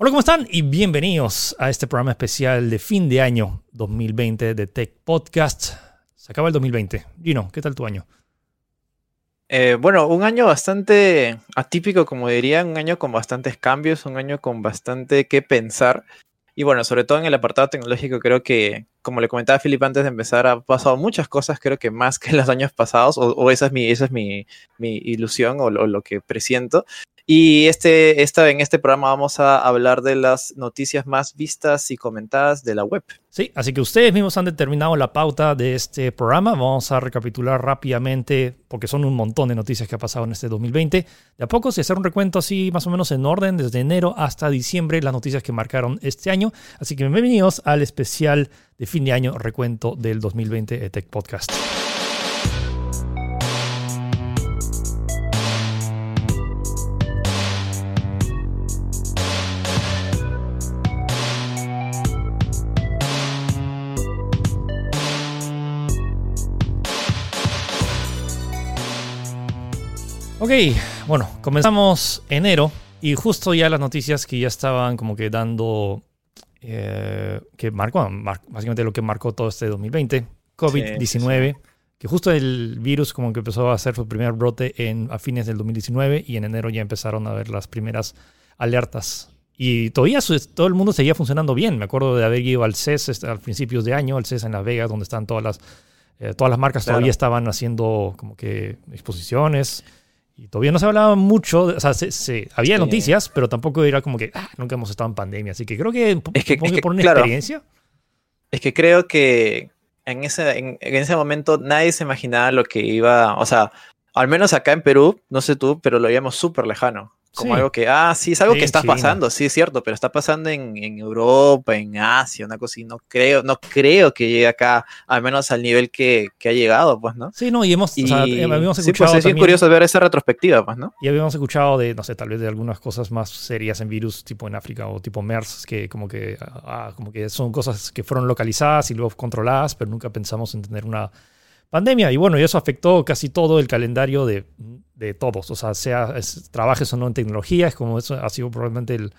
Hola, ¿cómo están? Y bienvenidos a este programa especial de fin de año 2020 de Tech Podcast. Se acaba el 2020. Gino, ¿qué tal tu año? Eh, bueno, un año bastante atípico, como dirían, un año con bastantes cambios, un año con bastante que pensar. Y bueno, sobre todo en el apartado tecnológico, creo que, como le comentaba a antes de empezar, ha pasado muchas cosas, creo que más que en los años pasados, o, esa es mi, esa es mi, ilusión o lo, que presiento. Y este, esta, en este programa vamos a hablar de las noticias más vistas y comentadas de la web. Sí, así que ustedes mismos han determinado la pauta de este programa. Vamos a recapitular rápidamente, porque son un montón de noticias que ha pasado en este 2020. De a poco, si hacer un recuento así, más o menos en orden, desde enero hasta diciembre, las noticias que marcaron este año. Así que bienvenidos al especial de fin de año recuento del 2020 Tech Podcast. Ok, bueno, comenzamos enero y justo ya las noticias que ya estaban como que dando, eh, que marcó, básicamente lo que marcó todo este 2020, COVID-19, que justo el virus como que empezó a hacer su primer brote en, a fines del 2019 y en enero ya empezaron a ver las primeras alertas. Y todavía todo el mundo seguía funcionando bien. Me acuerdo de haber ido al CES este, al principios de año, al CES en Las Vegas, donde están todas las, eh, todas las marcas todavía estaban haciendo como que exposiciones. Y todavía no se hablaba mucho, o sea, se, había noticias, pero tampoco era como que ah, nunca hemos estado en pandemia. Así que creo que, es que, por una experiencia. Es que creo que en ese, en, ese momento nadie se imaginaba lo que iba, o sea, al menos acá en Perú, no sé tú, pero lo veíamos súper lejano. Como algo que, ah, sí, es algo que está pasando, sí, es cierto, pero está pasando en, Europa, en Asia, una cosa y no creo, no creo que llegue acá, al menos al nivel que, ha llegado, pues, ¿no? Sí, no, y hemos, o sea, habíamos escuchado. Sí, pues es curioso ver esa retrospectiva, pues, ¿no? Y habíamos escuchado de, no sé, tal vez de algunas cosas más serias en virus, tipo en África o tipo MERS, que como que, ah, como que son cosas que fueron localizadas y luego controladas, pero nunca pensamos en tener una pandemia. Y bueno, y eso afectó casi todo el calendario de, de todos. O sea, sea trabajes o no en tecnología, es como eso ha sido probablemente el...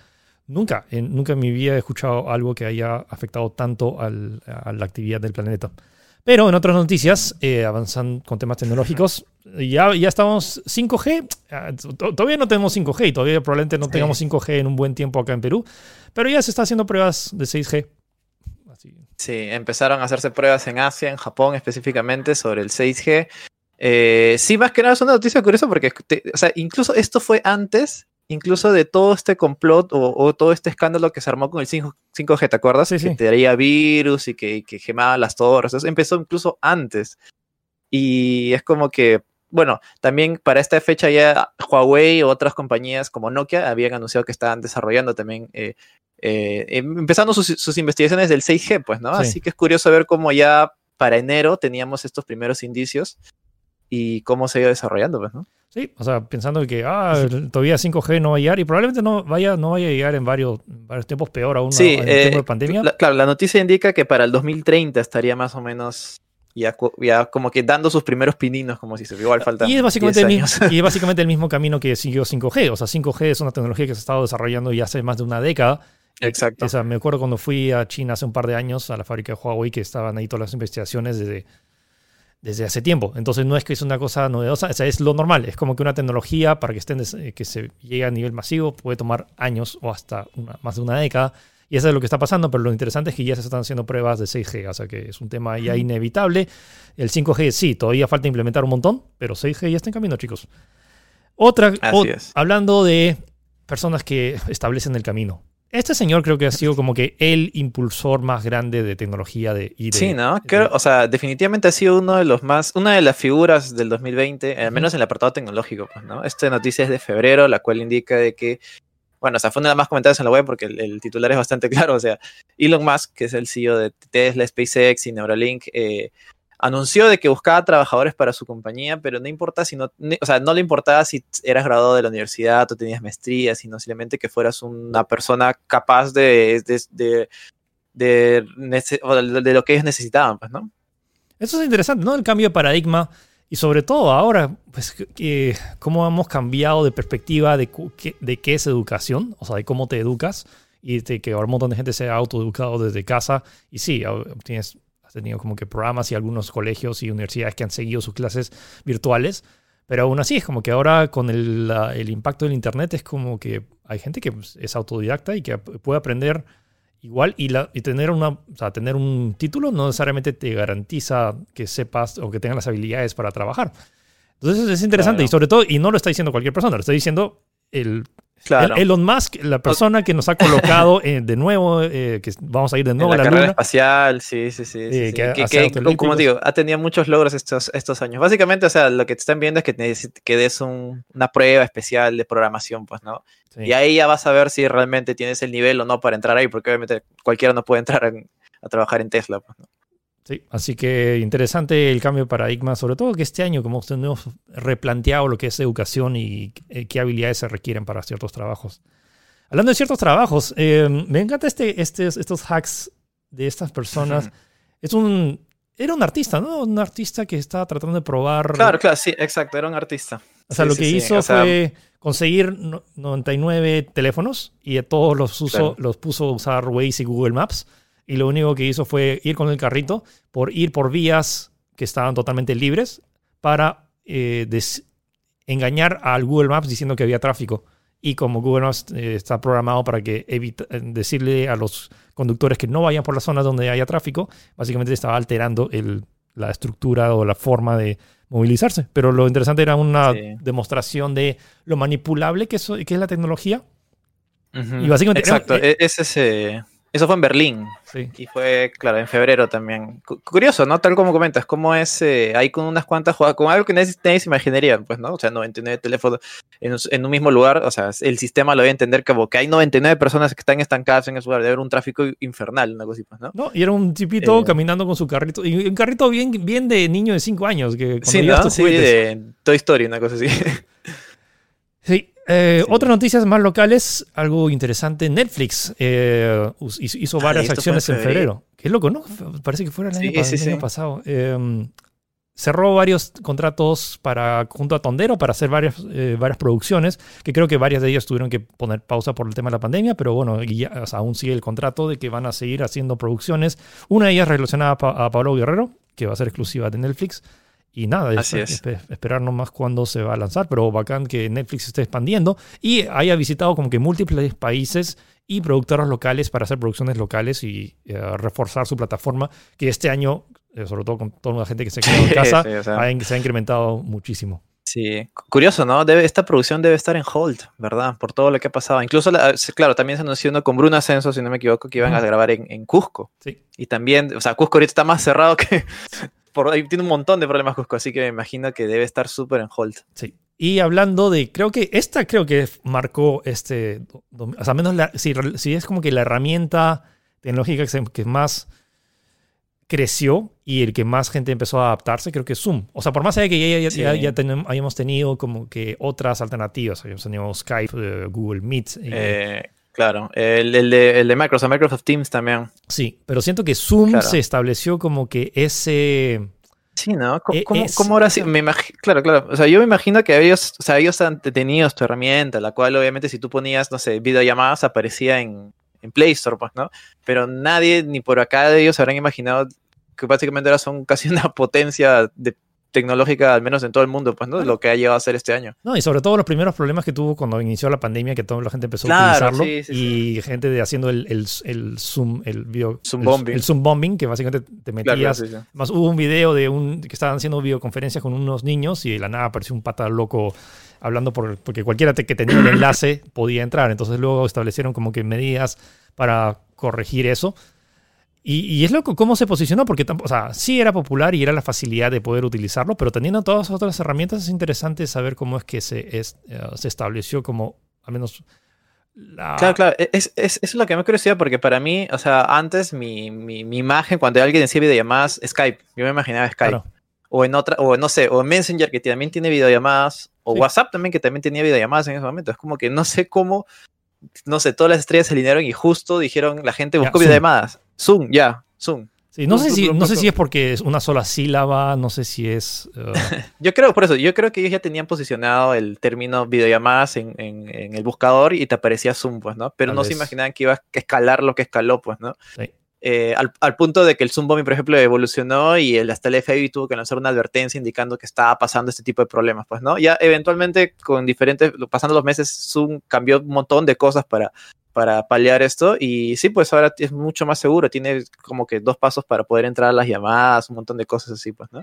Nunca, en, nunca en mi vida he escuchado algo que haya afectado tanto al, a la actividad del planeta. Pero en otras noticias, eh, avanzan con temas tecnológicos, ya, ya estamos 5G. Ah, todavía no tenemos 5G y todavía probablemente no tengamos 5G en un buen tiempo acá en Perú, pero ya se está haciendo pruebas de 6G. Sí, empezaron a hacerse pruebas en Asia, en Japón específicamente, sobre el 6G. Eh, sí, más que nada es una noticia curiosa porque, o sea, incluso esto fue antes, incluso de todo este complot o, todo este escándalo que se armó con el 5, g ¿te acuerdas? Sí, que te daría virus y que, que gemaba las torres. Eso empezó incluso antes. Y es como que, bueno, también para esta fecha ya Huawei o otras compañías como Nokia habían anunciado que estaban desarrollando también eh, eh, em, empezando sus, investigaciones del 6G, pues, ¿no? Así que es curioso ver cómo ya para enero teníamos estos primeros indicios y cómo se iba desarrollando, pues, ¿no? Sí, o sea, pensando que ah, todavía 5G no va a llegar y probablemente no vaya, no vaya a llegar en varios, varios tiempos peor aún sí, en eh, de pandemia. claro, la noticia indica que para el 2030 estaría más o menos ya, ya, como que dando sus primeros pininos, como si se igual falta. Y es, básicamente el mismo, y es básicamente el mismo camino que siguió 5G. O sea, 5G es una tecnología que se ha estado desarrollando ya hace más de una década Exacto. O sea, me acuerdo cuando fui a China hace un par de años a la fábrica de Huawei que estaban ahí todas las investigaciones desde, desde hace tiempo. Entonces no es que es una cosa novedosa, o sea, es lo normal. Es como que una tecnología para que, estén, que se llegue a nivel masivo puede tomar años o hasta más de una década. Y eso es lo que está pasando, pero lo interesante es que ya se están haciendo pruebas de 6G, o sea que es un tema ya inevitable. El 5G sí, todavía falta implementar un montón, pero 6G ya está en camino, chicos. Otra, hablando de personas que establecen el camino. Este señor creo que ha sido como que el impulsor más grande de tecnología de, y Sí, ¿no? o sea, definitivamente ha sido uno de los más, una de las figuras del 2020, al menos en el apartado tecnológico, pues, ¿no? Esta noticia es de febrero, la cual indica de que, bueno, o sea, fue una de las más comentadas en la web porque el, titular es bastante claro, o sea, Elon Musk, que es el CEO de Tesla, SpaceX y Neuralink, eh, anunció de que buscaba trabajadores para su compañía, pero no importa si no, o sea, no le importaba si eras graduado de la universidad o tenías maestría, sino simplemente que fueras una persona capaz de, de, de, lo que ellos necesitaban, pues, ¿no? Eso es interesante, ¿no? El cambio de paradigma y sobre todo ahora, pues, cómo hemos cambiado de perspectiva de, de qué es educación, o sea, de cómo te educas y que ahora un montón de gente se ha autoeducado desde casa. Y sí, tienes, has tenido como que programas y algunos colegios y universidades que han seguido sus clases virtuales. Pero aún así, es como que ahora con el, el impacto del Internet es como que hay gente que es autodidacta y que puede aprender igual y, la, y tener, una, o sea, tener un título no necesariamente te garantiza que sepas o que tengas las habilidades para trabajar. Entonces es interesante y sobre todo, y no lo está diciendo cualquier persona, lo está diciendo el, Elon Musk, la persona que nos ha colocado eh, de nuevo, eh, que vamos a ir de nuevo a la carrera espacial, sí, sí, sí. sí, que, como digo, ha tenido muchos logros estos, estos años. Básicamente, o sea, lo que te están viendo es que, que des una prueba especial de programación, pues, ¿no? Y ahí ya vas a ver si realmente tienes el nivel o no para entrar ahí, porque obviamente cualquiera no puede entrar a trabajar en Tesla, pues, ¿no? Sí, así que interesante el cambio de paradigma, sobre todo que este año como hemos replanteado lo que es educación y eh, qué habilidades se requieren para ciertos trabajos. Hablando de ciertos trabajos, eh, me encanta este, este, estos hacks de estas personas. Es un, era un artista, ¿no? Un artista que estaba tratando de probar. Claro, claro, sí, exacto, era un artista. O sea, lo que hizo fue conseguir 99 teléfonos y todos los, los puso a usar Waze y Google Maps y lo único que hizo fue ir con el carrito por ir por vías que estaban totalmente libres para eh, engañar al Google Maps diciendo que había tráfico. Y como Google Maps eh, está programado para que evita, eh, decirle a los conductores que no vayan por las zonas donde haya tráfico, básicamente estaba alterando el, la estructura o la forma de movilizarse. Pero lo interesante era una demostración de lo manipulable que, que es la tecnología. Y básicamente Exacto, e-, es ese eso fue en Berlín. Sí. Y fue, claro, en febrero también. curioso, ¿no? Tal como comentas, cómo es eh, ahí con unas cuantas jugadas, con algo que nadie, se imaginaría, pues, ¿no? O sea, 99 teléfonos en, en, un mismo lugar, o sea, el sistema lo debe entender como que hay 99 personas que están estancadas en ese lugar, debe haber un tráfico infernal, una cosa pues, ¿no? No, y era un tipito eh, caminando con su carrito, y un carrito bien, bien de niño de 5 años, que sí, ¿no? sí, de Toy Story, una cosa así. Sí, eh, Otras noticias más locales, algo interesante. Netflix eh, hizo varias acciones en febrero. Qué loco, ¿no? Parece que fuera el año, pasado. Em, cerró varios contratos para, junto a Tondero para hacer varias, eh, varias producciones, que creo que varias de ellas tuvieron que poner pausa por el tema de la pandemia, pero bueno, aún sigue el contrato de que van a seguir haciendo producciones. Una de ellas relacionada a Pablo Guerrero, que va a ser exclusiva de Netflix. Y nada, Así es. esperar nomás cuándo se va a lanzar, pero bacán que Netflix esté expandiendo y haya visitado como que múltiples países y productoras locales para hacer producciones locales y eh, reforzar su plataforma, que este año, eh, sobre todo con toda la gente que se quedó en casa, se ha incrementado muchísimo. Sí, curioso, ¿no? Debe, esta producción debe estar en hold, ¿verdad? Por todo lo que ha pasado. Incluso, claro, también se anunció con Bruno Ascenso, si no me equivoco, que iban a grabar en, en Cusco. Sí. Y también, o sea, Cusco ahorita está más cerrado que, tiene un montón de problemas Cusco, así que me imagino que debe estar súper en hold. Sí. Y hablando de, creo que esta creo que marcó este, o sea, menos si, es como que la herramienta tecnológica que, más creció y el que más gente empezó a adaptarse, creo que es Zoom. O sea, por más allá de que ya, ya, hayamos tenido como que otras alternativas, habíamos tenido Skype, eh, Google Meet. Eh, Claro, el, de, el, de, Microsoft, Microsoft Teams también. Sí, pero siento que Zoom se estableció como que ese... Sí, ¿no? ¿Cómo, e, ahora sí? Me claro, claro. O sea, yo me imagino que ellos, o sea, ellos han tenido tu herramienta, la cual obviamente si tú ponías, no sé, videollamadas aparecía en, en Play Store, pues, ¿no? Pero nadie, ni por acá de ellos, habrán imaginado que básicamente ahora son casi una potencia de tecnológica, al menos en todo el mundo, pues, ¿no? Lo que ha llegado a ser este año. No, y sobre todo los primeros problemas que tuvo cuando inició la pandemia, que toda la gente empezó a utilizarlo. y gente de haciendo el, el, el, Zoom, el video. Zoom bombing. El, Zoom bombing, que básicamente te metías. más hubo un video de un que estaban haciendo videoconferencias con unos niños y de la nada apareció un pata loco hablando por, porque cualquiera que tenía el enlace podía entrar. Entonces luego establecieron como que medidas para corregir eso. Y, es loco cómo se posicionó, porque o sea, sí era popular y era la facilidad de poder utilizarlo, pero teniendo todas las otras herramientas es interesante saber cómo es que se, es, eh, se estableció como, al menos... La... Claro, claro, es, es, es, lo que me curiosidad porque para mí, o sea, antes mi, mi, mi imagen cuando alguien decía videollamadas, Skype, yo me imaginaba Skype. O en otra, o no sé, o Messenger que también tiene videollamadas, o WhatsApp también que también tenía videollamadas en ese momento. Es como que no sé cómo, no sé, todas las estrellas se alinearon y justo dijeron, la gente buscó videollamadas Zoom, ya, Zoom. Sí, no sé, si, no sé si es porque es una sola sílaba, no sé si es... Uh, yo creo, por eso, yo creo que ellos ya tenían posicionado el término videollamadas en, en, en el buscador y te aparecía Zoom, pues, ¿no? Pero Tal no vez. se imaginaban que iba a escalar lo que escaló, pues, ¿no? Sí. Eh, al, al punto de que el Zoom Bombing, por ejemplo, evolucionó y el, hasta el FBI tuvo que lanzar una advertencia indicando que estaba pasando este tipo de problemas, pues, ¿no? Ya eventualmente, con diferentes, pasando los meses, Zoom cambió un montón de cosas para, para paliar esto y sí, pues ahora es mucho más seguro, tiene como que dos pasos para poder entrar a las llamadas, un montón de cosas así, pues, ¿no?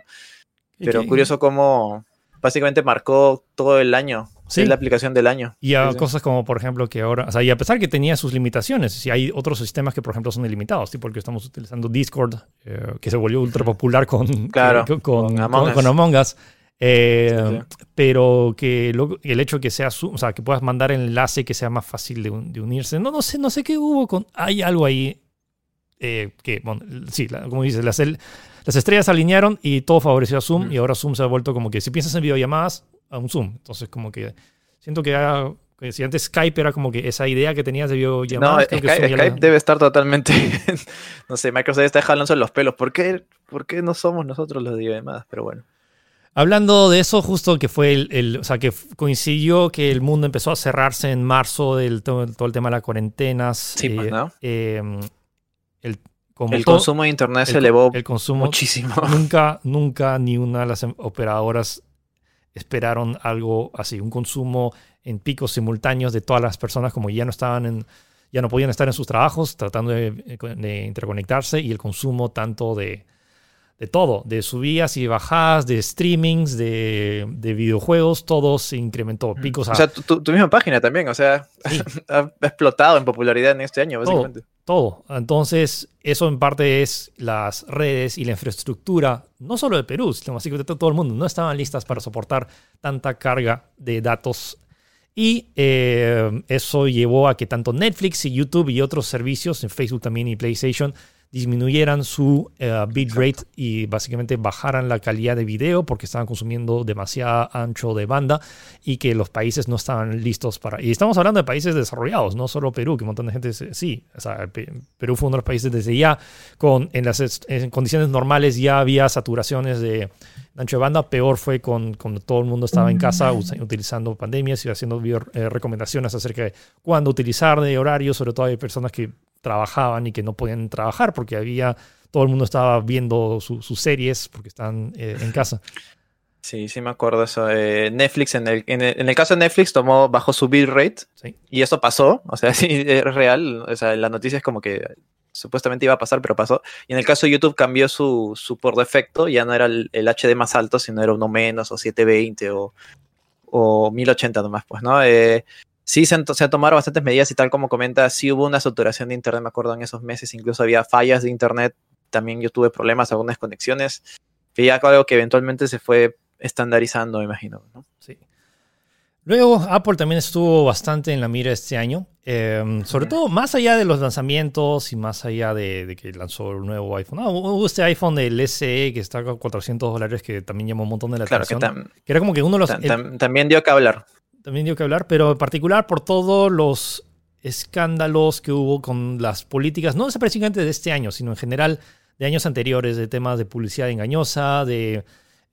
Pero curioso cómo básicamente marcó todo el año, Sí. es la aplicación del año. Y a Sí, cosas como, por ejemplo, que ahora, o sea, y a pesar que tenía sus limitaciones, si hay otros sistemas que, por ejemplo, son ilimitados, tipo el que estamos utilizando Discord, eh, que se volvió ultra popular con, Claro, con, con- Among con- con Among Us, eh, Sí, pero que lo- el hecho que sea, o sea, que puedas mandar enlace que sea más fácil de, un- de unirse, no, no sé, no sé qué hubo con, hay algo ahí eh, que, bueno, sí, la- como dices, las, el- las estrellas se alinearon y todo favoreció a Zoom Mm. y ahora Zoom se ha vuelto como que si piensas en videollamadas, a un Zoom. Entonces, como que siento que, ha- que si antes Skype era como que esa idea que tenías de No, videollamadas, creo que Skype, la- Skype debe estar totalmente, no sé, Microsoft está jalando los pelos. ¿Por qué, ¿Por qué no somos nosotros los videollamadas? Pero bueno. Hablando de eso, justo que fue el, el- o sea, que coincidió que el mundo empezó a cerrarse en marzo del todo, todo el tema de las cuarentenas. Sí, pues, eh, ¿no? eh, el, como El todo- consumo de internet se el- elevó el consumo muchísimo. nunca, nunca ni una de las em- operadoras esperaron algo así, un consumo en picos simultáneos de todas las personas como ya no estaban en, ya no podían estar en sus trabajos tratando de, de interconectarse y el consumo tanto de, de todo, de subidas y bajadas, de streamings, de, de videojuegos, todo se incrementó. Picos a O sea, tu, tu- misma página también, o sea, Sí. ha explotado en popularidad en este año, Todo. básicamente. todo. Entonces, eso en parte es las redes y la infraestructura, no solo de Perú, sino básicamente de todo el mundo, no estaban listas para soportar tanta carga de datos. Y eh, eso llevó a que tanto Netflix y YouTube y otros servicios, en Facebook también y PlayStation, disminuyeran su eh, bitrate y básicamente bajaran la calidad de video porque estaban consumiendo demasiada ancho de banda y que los países no estaban listos para... Y estamos hablando de países desarrollados, no solo Perú, que un montón de gente... Sí, o sea, Pe- Perú fue uno de los países desde ya, con, en las en condiciones normales ya había saturaciones de ancho de banda, peor fue con, cuando todo el mundo estaba en casa usa- utilizando pandemias y haciendo eh, recomendaciones acerca de cuándo utilizar de horario, sobre todo hay personas que trabajaban y que no podían trabajar porque había todo el mundo estaba viendo su- sus series porque están eh, en casa. Sí, sí me acuerdo eso. Eh, Netflix, en el, en, el, en el caso de Netflix, tomó bajo su bitrate Sí. y eso pasó. O sea, sí, es real. O sea, la noticia es como que supuestamente iba a pasar, pero pasó. Y en el caso de YouTube cambió su, su por defecto, ya no era el, el HD más alto, sino era uno menos, o 720 o, o 1080 nomás, pues, ¿no? Eh, sí, se, se tomado bastantes medidas y tal como comenta, sí hubo una saturación de Internet, me acuerdo, en esos meses, incluso había fallas de Internet, también yo tuve problemas, algunas conexiones, que ya algo que eventualmente se fue estandarizando, me imagino, ¿no? Sí. Luego, Apple también estuvo bastante en la mira este año. eh, sobre todo, más allá de los lanzamientos y más allá de, de que lanzó el nuevo iPhone. Ah, hubo este iPhone del SE que está con 400 dólares que también llamó un montón de la Claro, que atención. tam- que era como que uno de los... tam- el- tam- también dio que hablar. También dio que hablar, pero en particular por todos los escándalos que hubo con las políticas, no específicamente de este año, sino en general de años anteriores, de temas de publicidad engañosa, de,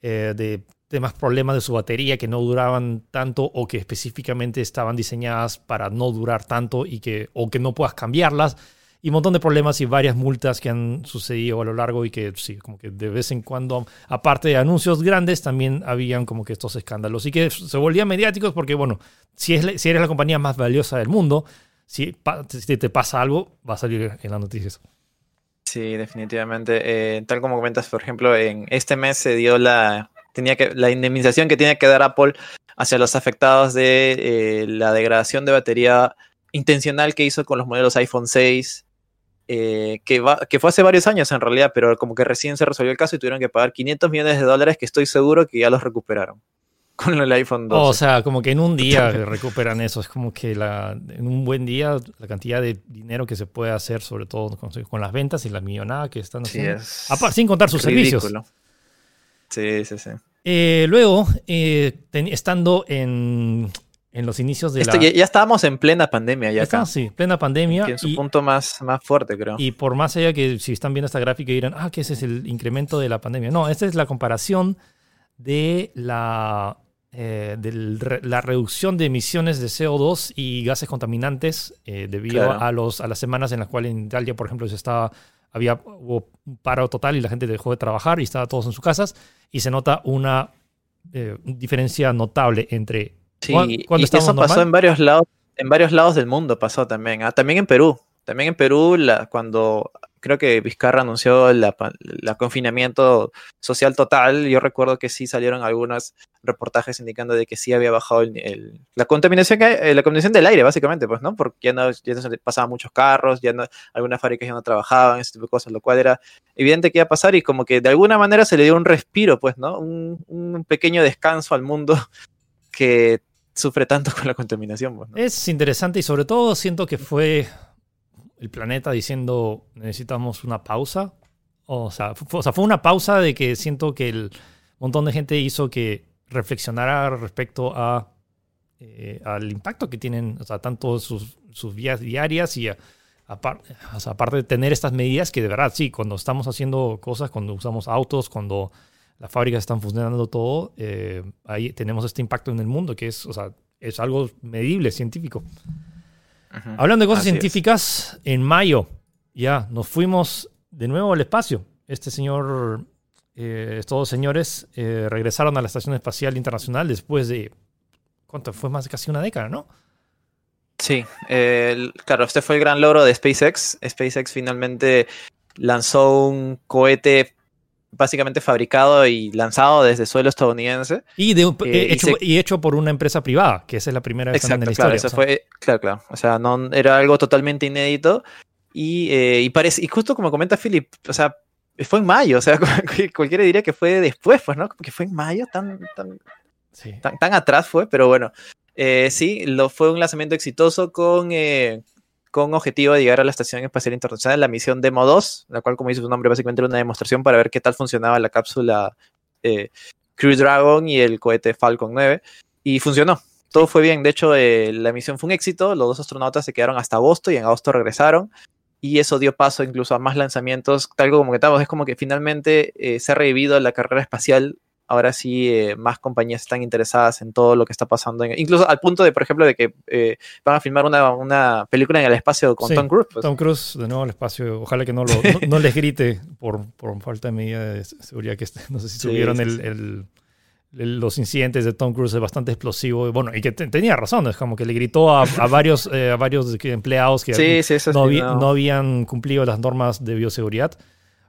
eh, de temas problemas de su batería que no duraban tanto o que específicamente estaban diseñadas para no durar tanto y que, o que no puedas cambiarlas. Y un montón de problemas y varias multas que han sucedido a lo largo y que sí, como que de vez en cuando, aparte de anuncios grandes, también habían como que estos escándalos y que se volvían mediáticos porque, bueno, si, es, si eres la compañía más valiosa del mundo, si te pasa algo, va a salir en las noticias. Sí, definitivamente. Eh, tal como comentas, por ejemplo, en este mes se dio la, tenía que, la indemnización que tiene que dar Apple hacia los afectados de eh, la degradación de batería intencional que hizo con los modelos iPhone 6, eh, que, va, que fue hace varios años en realidad, pero como que recién se resolvió el caso y tuvieron que pagar 500 millones de dólares que estoy seguro que ya los recuperaron con el iPhone 12. O sea, como que en un día recuperan eso. Es como que la, en un buen día la cantidad de dinero que se puede hacer, sobre todo con, con las ventas y la millonada que están sí, haciendo. es Aparte, sin contar sus servicios. Sí, sí, sí. Eh, luego, eh, ten- estando en, en los inicios de Esto, la... ya, ya, estábamos en plena pandemia ya acá. sí, plena pandemia. en su y, punto más, más fuerte, creo. Y por más allá que si están viendo esta gráfica dirán, ah, que ese es el incremento de la pandemia. No, esta es la comparación de la, eh, de la reducción de emisiones de CO2 y gases contaminantes eh, debido claro. a, los, a las semanas en las cuales en Italia, por ejemplo, se estaba, había hubo un paro total y la gente dejó de trabajar y estaba todos en sus casas y se nota una eh, diferencia notable entre Sí, y eso pasó en varios lados, en varios lados del mundo pasó también. Ah, también en Perú. También en Perú, la, cuando creo que Vizcarra anunció el confinamiento social total, yo recuerdo que sí salieron algunos reportajes indicando de que sí había bajado el, el, la contaminación que, la contaminación del aire, básicamente, pues, ¿no? Porque ya no, ya no pasaban muchos carros, ya no, algunas fábricas ya no trabajaban, ese tipo de cosas, lo cual era evidente que iba a pasar y como que de alguna manera se le dio un respiro, pues, ¿no? Un, un pequeño descanso al mundo que sufre tanto con la contaminación. ¿no? Es interesante y sobre todo siento que fue el planeta diciendo necesitamos una pausa. O sea, fue, una pausa de que siento que el montón de gente hizo que reflexionara respecto a, eh, al impacto que tienen, o sea, tanto sus, sus vías diarias y a, aparte de tener estas medidas que de verdad, sí, cuando estamos haciendo cosas, cuando usamos autos, cuando las fábricas están funcionando todo, eh, ahí tenemos este impacto en el mundo que es, o sea, es algo medible, científico. Ajá. Hablando de cosas Así científicas, en mayo ya nos fuimos de nuevo al espacio. Este señor, eh, estos dos señores eh, regresaron a la Estación Espacial Internacional después de, ¿cuánto? Fue más de casi una década, ¿no? Sí, claro, este fue el gran logro de SpaceX. SpaceX finalmente lanzó un cohete básicamente fabricado y lanzado desde suelo estadounidense. Y, de, eh, hecho, y, se... y, hecho, por una empresa privada, que esa es la primera vez Exacto, en la claro, historia. Eso fue, claro, claro. O sea, no, era algo totalmente inédito. Y, eh, y, parece, y justo como comenta Philip, o sea, fue en mayo, o sea, cualquiera diría que fue después, pues, ¿no? Que fue en mayo, tan, tan, sí. tan, tan, atrás fue, pero bueno. Eh, sí, lo, fue un lanzamiento exitoso con, eh, con objetivo de llegar a la Estación Espacial Internacional, la misión Demo 2, la cual, como dice su nombre, básicamente era una demostración para ver qué tal funcionaba la cápsula eh, Crew Dragon y el cohete Falcon 9. Y funcionó. Todo fue bien. De hecho, eh, la misión fue un éxito. Los dos astronautas se quedaron hasta agosto y en agosto regresaron. Y eso dio paso incluso a más lanzamientos. Tal como comentamos, es como que finalmente eh, se ha revivido la carrera espacial ahora sí eh, más compañías están interesadas en todo lo que está pasando, en, incluso al punto de, por ejemplo, de que eh, van a filmar una, una, película en el espacio con sí, Tom Cruise. Pues. Tom Cruise de nuevo al espacio, ojalá que no, lo, no, no, les grite por, por falta de medida de seguridad que no sé si tuvieron sí, el, el, el, los incidentes de Tom Cruise es bastante explosivo y bueno y que tenía razón es como que le gritó a, a varios eh, a varios empleados que no, no. no, habían cumplido las normas de bioseguridad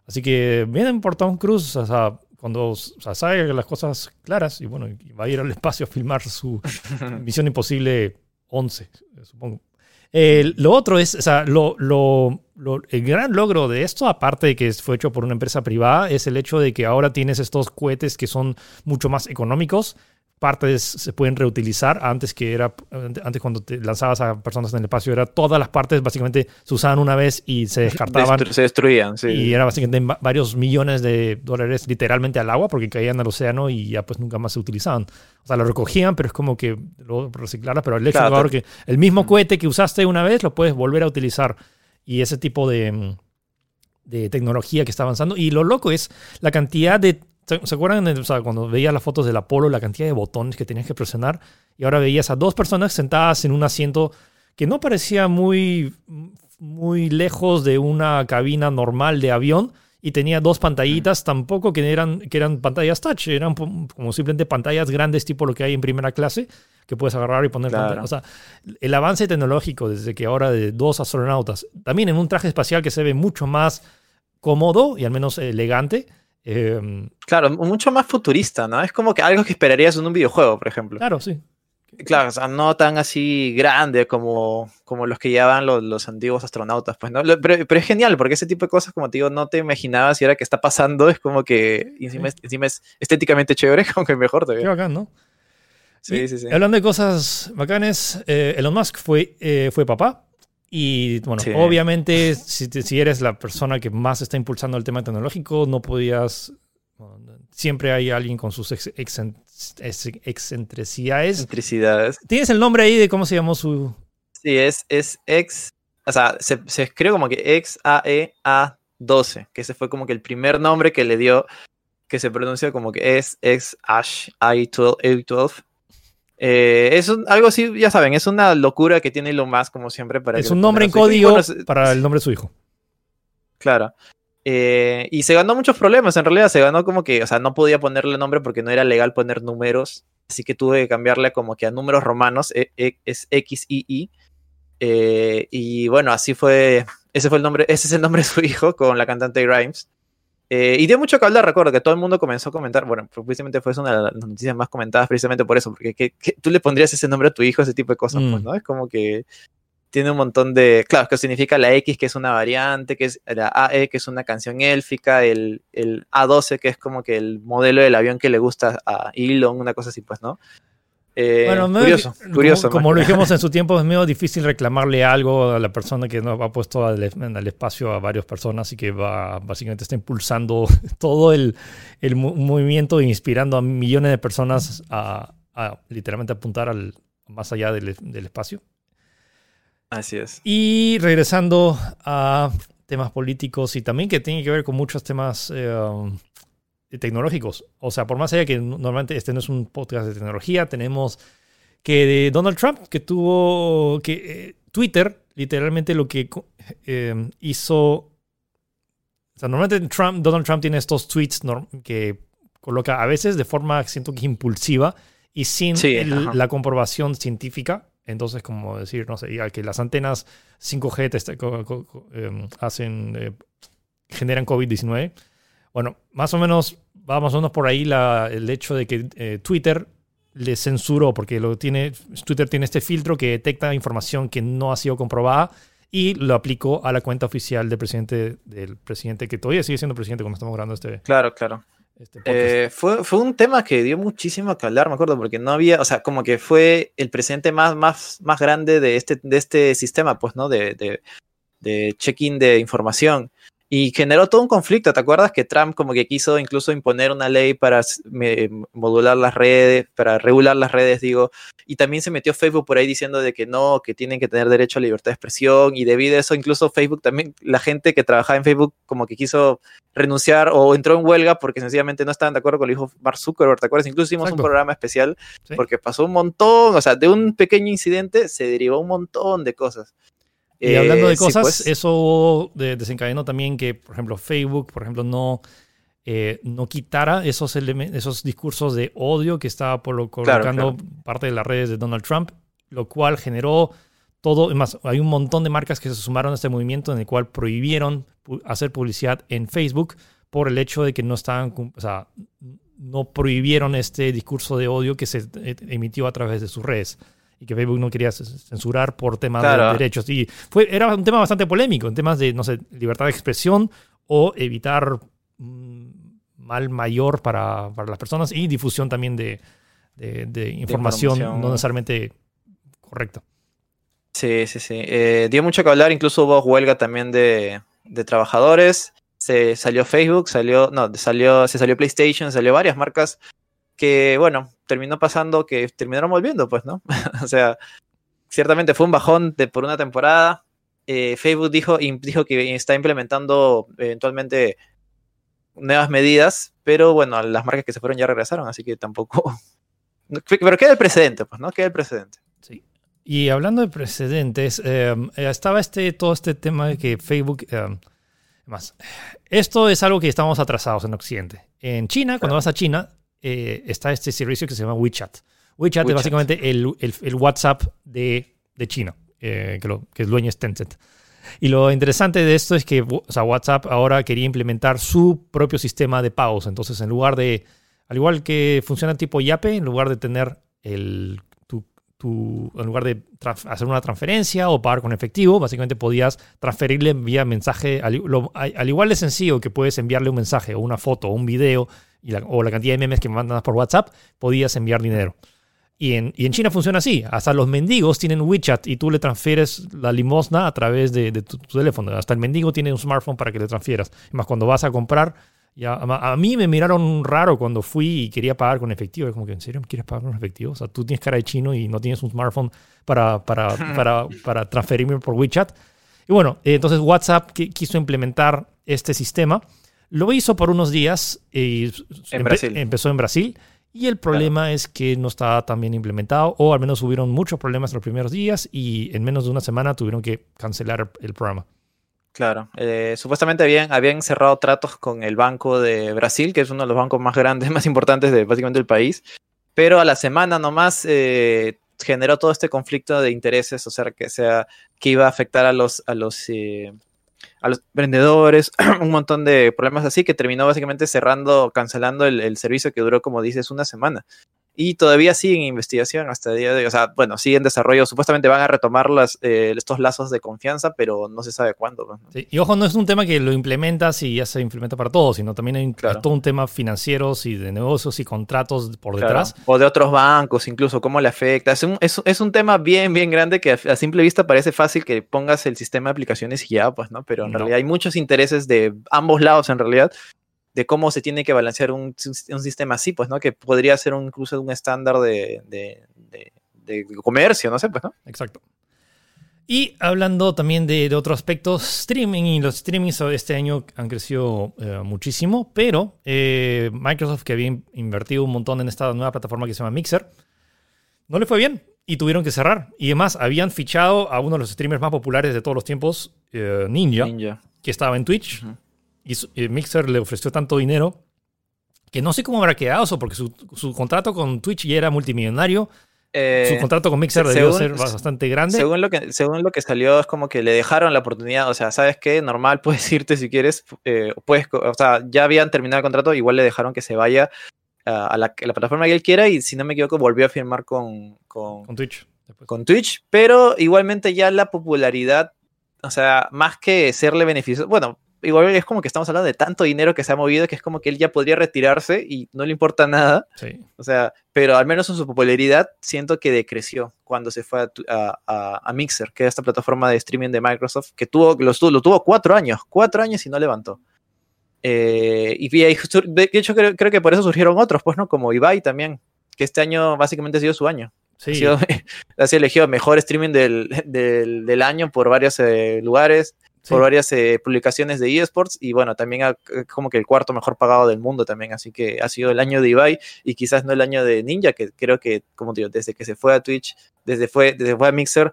así que vienen por Tom Cruise o sea, cuando o sea, sabe las cosas claras y bueno, va a ir al espacio a filmar su Misión Imposible 11, supongo. Eh, lo otro es, o sea, lo, lo, lo, el gran logro de esto, aparte de que fue hecho por una empresa privada, es el hecho de que ahora tienes estos cohetes que son mucho más económicos, partes se pueden reutilizar. Antes que era, antes cuando te lanzabas a personas en el espacio, era todas las partes básicamente se usaban una vez y se descartaban. Destru se destruían, sí. Y era básicamente varios millones de dólares literalmente al agua porque caían al océano y ya pues nunca más se utilizaban. O sea, lo recogían, pero es como que lo reciclaras, pero el hecho claro, ahora que el mismo cohete que usaste una vez lo puedes volver a utilizar. Y ese tipo de, de tecnología que está avanzando. Y lo loco es la cantidad de ¿Se acuerdan o sea, cuando veías las fotos del Apolo, la cantidad de botones que tenías que presionar? Y ahora veías a dos personas sentadas en un asiento que no parecía muy, muy lejos de una cabina normal de avión y tenía dos pantallitas, tampoco que eran, que eran pantallas touch, eran como simplemente pantallas grandes tipo lo que hay en primera clase, que puedes agarrar y poner claro. O sea, el avance tecnológico desde que ahora de dos astronautas, también en un traje espacial que se ve mucho más cómodo y al menos elegante, eh, claro, mucho más futurista, ¿no? Es como que algo que esperarías en un videojuego, por ejemplo. Claro, sí. Claro, o sea, no tan así grande como, como los que llevaban los, los antiguos astronautas, pues, ¿no? Pero, pero, es genial, porque ese tipo de cosas, como te digo, no te imaginabas y ahora que está pasando, es como que encima, sí. encima es estéticamente chévere, como que mejor todavía. Qué bacán, ¿no? Sí, y, sí, sí. Hablando de cosas bacanes, eh, Elon Musk fue, eh, fue papá. Y bueno, sí. obviamente, si, si, eres la persona que más está impulsando el tema tecnológico, no podías. Bueno, siempre hay alguien con sus ex, excentricidades. Excentricidades. ¿Tienes el nombre ahí de cómo se llamó su...? Sí, es, es ex... O sea, se, se escribe como que ex AEA 12, que ese fue como que el primer nombre que le dio, que se pronuncia como que es ex Ash I12. Eh, es algo así, ya saben, es una locura que tiene lo más como siempre para... Es un nombre en código para el nombre de su hijo. Claro. Eh, y se ganó muchos problemas, en realidad se ganó como que, o sea, no podía ponerle nombre porque no era legal poner números, así que tuve que cambiarle como que a números romanos, e, e, es XII. Eh, y bueno, así fue, ese fue el nombre, ese es el nombre de su hijo con la cantante Grimes. Eh, y dio mucho que hablar, recuerdo que todo el mundo comenzó a comentar, bueno, precisamente fue una de las noticias más comentadas precisamente por eso, porque tú le pondrías ese nombre a tu hijo, ese tipo de cosas, pues, mm. ¿no? Es como que tiene un montón de, claro, que significa la X, que es una variante, que es la AE, que es una canción élfica, el, el A12, que es como que el modelo del avión que le gusta a Elon, una cosa así, pues, ¿no? Eh, bueno, curioso, curioso. Como, lo dijimos en su tiempo, es medio difícil reclamarle algo a la persona que nos ha puesto al, al espacio a varias personas y que va, básicamente está impulsando todo el, el movimiento e inspirando a millones de personas a, a literalmente apuntar al, más allá del, del espacio. Así es. Y regresando a temas políticos y también que tiene que ver con muchos temas eh, tecnológicos. O sea, por más allá que normalmente este no es un podcast de tecnología, tenemos que de Donald Trump, que tuvo que eh, Twitter, literalmente lo que eh, hizo... O sea, normalmente Trump, Donald Trump tiene estos tweets que coloca a veces de forma, siento que impulsiva y sin la comprobación científica. Entonces, como decir, no sé, que las antenas 5G em, hacen, eh, generan COVID-19. Bueno, más o menos, vamos a menos por ahí la, el hecho de que eh, Twitter le censuró, porque lo tiene, Twitter tiene este filtro que detecta información que no ha sido comprobada y lo aplicó a la cuenta oficial del presidente, del presidente que todavía sigue siendo presidente cuando estamos grabando este. Claro, claro. Este eh, fue, fue un tema que dio muchísimo que hablar, me acuerdo, porque no había, o sea, como que fue el presidente más, más, más grande de este, de este sistema, pues, ¿no? De, de, de check-in de información. Y generó todo un conflicto. ¿Te acuerdas que Trump como que quiso incluso imponer una ley para modular las redes, para regular las redes, digo? Y también se metió Facebook por ahí diciendo de que no, que tienen que tener derecho a libertad de expresión. Y debido a eso, incluso Facebook también, la gente que trabajaba en Facebook como que quiso renunciar o entró en huelga porque sencillamente no estaban de acuerdo con lo dijo Mark Zuckerberg. ¿Te acuerdas? Incluso hicimos un programa especial porque pasó un montón, o sea, de un pequeño incidente se derivó un montón de cosas. Y hablando de eh, cosas, pues. eso desencadenó también que, por ejemplo, Facebook, por ejemplo, no, eh, no quitara esos, esos discursos de odio que estaba colocando parte de las redes de Donald Trump, lo cual generó todo. Además, hay un montón de marcas que se sumaron a este movimiento en el cual prohibieron hacer publicidad en Facebook por el hecho de que no estaban, o sea, no prohibieron este discurso de odio que se eh, emitió a través de sus redes y que Facebook no quería censurar por temas de derechos. Y fue, era un tema bastante polémico, en temas de, no sé, libertad de expresión o evitar mal mayor para, para, las personas y difusión también de, de, información, no necesariamente correcta. Sí, sí, sí. Eh, dio mucho que hablar, incluso hubo huelga también de, de trabajadores. Se salió Facebook, salió, no, salió, se salió PlayStation, salió varias marcas que, bueno, terminó pasando que terminaron volviendo, pues, ¿no? o sea, ciertamente fue un bajón de, por una temporada. Eh, Facebook dijo, dijo que está implementando eventualmente nuevas medidas, pero bueno, las marcas que se fueron ya regresaron, así que tampoco... pero queda el precedente, pues, ¿no? Queda el precedente. Sí. Y hablando de precedentes, em, eh, estaba este, todo este tema de que Facebook... Em, más, esto es algo que estamos atrasados en Occidente. En China, cuando vas a China, eh, está este servicio que se llama WeChat. WeChat, es básicamente el, el, WhatsApp de, de China, eh, que, lo, que dueño es Tencent. Y lo interesante de esto es que o sea, WhatsApp ahora quería implementar su propio sistema de pagos. Entonces, en lugar de, al igual que funciona tipo Yape, en lugar de tener el, tu, tu, en lugar de hacer una transferencia o pagar con efectivo, básicamente podías transferirle vía mensaje, al, al, igual de sencillo que puedes enviarle un mensaje o una foto o un video o la cantidad de memes que me mandas por WhatsApp, podías enviar dinero. Y en, y en, China funciona así. Hasta los mendigos tienen WeChat y tú le transfieres la limosna a través de, tu, teléfono. Hasta el mendigo tiene un smartphone para que le transfieras. Más cuando vas a comprar Ya, a, mí me miraron raro cuando fui y quería pagar con efectivo. Es como que, ¿en serio quieres pagar con efectivo? O sea, tú tienes cara de chino y no tienes un smartphone para, para, para, para transferirme por WeChat. Y bueno, entonces WhatsApp quiso implementar este sistema. Lo hizo por unos días y empezó en Brasil. Y el problema es que no estaba tan bien implementado, o al menos hubieron muchos problemas en los primeros días y en menos de una semana tuvieron que cancelar el programa. Claro, eh, supuestamente habían, habían cerrado tratos con el Banco de Brasil, que es uno de los bancos más grandes, más importantes de básicamente el país, pero a la semana nomás eh, generó todo este conflicto de intereses, o sea, que, sea, que iba a afectar a los, a los, eh, a los vendedores, un montón de problemas así, que terminó básicamente cerrando, cancelando el, el servicio que duró, como dices, una semana y todavía siguen en investigación hasta el día de hoy. O sea, bueno, siguen en desarrollo. Supuestamente van a retomar las, eh, estos lazos de confianza, pero no se sabe cuándo. Pues, y ojo, no es un tema que lo implementas y ya se implementa para todos, sino también hay todo un tema financieros y de negocios y contratos por detrás. O de otros bancos, incluso, cómo le afecta. Es un, es, es un tema bien, bien grande que a, simple vista parece fácil que pongas el sistema de aplicaciones y ya, pues, ¿no? Pero en realidad hay muchos intereses de ambos lados, en realidad, de cómo se tiene que balancear un, un, sistema así, pues, ¿no? Que podría ser un, incluso un estándar de, de, de, comercio, no sé, pues, ¿no? Exacto. Y hablando también de, de, otro aspecto, streaming y los streamings este año han crecido eh, muchísimo, pero eh, Microsoft, que había invertido un montón en esta nueva plataforma que se llama Mixer, no le fue bien y tuvieron que cerrar. Y además habían fichado a uno de los streamers más populares de todos los tiempos, eh, Ninja, que estaba en Twitch y, Mixer le ofreció tanto dinero que no sé cómo habrá quedado eso, porque su, contrato con Twitch ya era multimillonario. Eh, su contrato con Mixer debió ser bastante grande. Según lo, que, según lo que salió, es como que le dejaron la oportunidad. O sea, ¿sabes qué? Normal, puedes irte si quieres. Eh, puedes, o sea, ya habían terminado el contrato, igual le dejaron que se vaya a, la, plataforma que él quiera. Y si no me equivoco, volvió a firmar con, con, con Twitch. Con Twitch, pero igualmente ya la popularidad, o sea, más que serle beneficioso, bueno, igual es como que estamos hablando de tanto dinero que se ha movido que es como que él ya podría retirarse y no le importa nada. Sí. O sea, pero al menos en su popularidad siento que decreció cuando se fue a, Mixer, que es esta plataforma de streaming de Microsoft, que tuvo, lo, lo tuvo cuatro años, cuatro años y no levantó. Eh, y de hecho creo, creo, que por eso surgieron otros, pues, ¿no? Como Ibai también, que este año básicamente ha sido su año. Sí. Ha sido, ha sido elegido mejor streaming del, del, del año por varios eh, lugares por varias eh, publicaciones de eSports y bueno, también como que el cuarto mejor pagado del mundo también, así que ha sido el año de Ibai y quizás no el año de Ninja, que creo que, como digo, desde que se fue a Twitch, desde fue, desde fue a Mixer,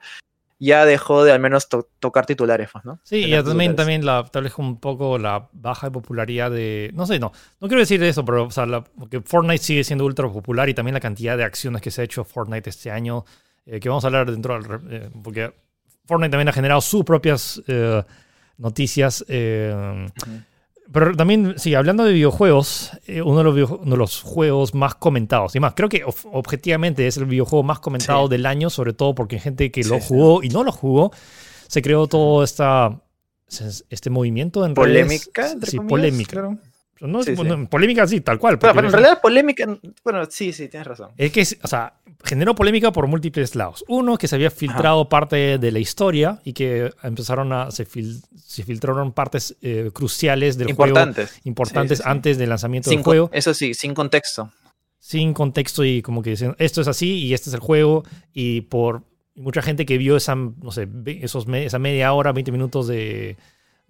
ya dejó de al menos tocar titulares, pues, ¿no? Sí, y también, también la, tal vez un poco la baja de popularidad de, no sé, no, no quiero decir eso, pero o sea, porque Fortnite sigue siendo ultra popular y también la cantidad de acciones que se ha hecho Fortnite este año, eh, que vamos a hablar dentro del, eh, porque Fortnite también ha generado sus propias eh, noticias. Eh, pero también, sí, hablando de videojuegos, eh, uno, de los juegos más comentados, y más, creo que objetivamente es el videojuego más comentado del año, sobre todo porque gente que lo jugó y no lo jugó, se creó todo esta, este movimiento en ¿Polémica? sí, polémica. No, sí, Polémica sí, tal cual. Pero, en realidad polémica, bueno, sí, sí, tienes razón. Es que, o sea, generó polémica por múltiples lados. Uno, que se había filtrado parte de la historia y que empezaron a, se, se filtraron partes eh, cruciales del importantes. juego. Importantes. antes del lanzamiento del juego. Eso sí, sin contexto. Sin contexto y como que dicen, esto es así y este es el juego y por mucha gente que vio esa, no sé, esos, esa media hora, 20 minutos de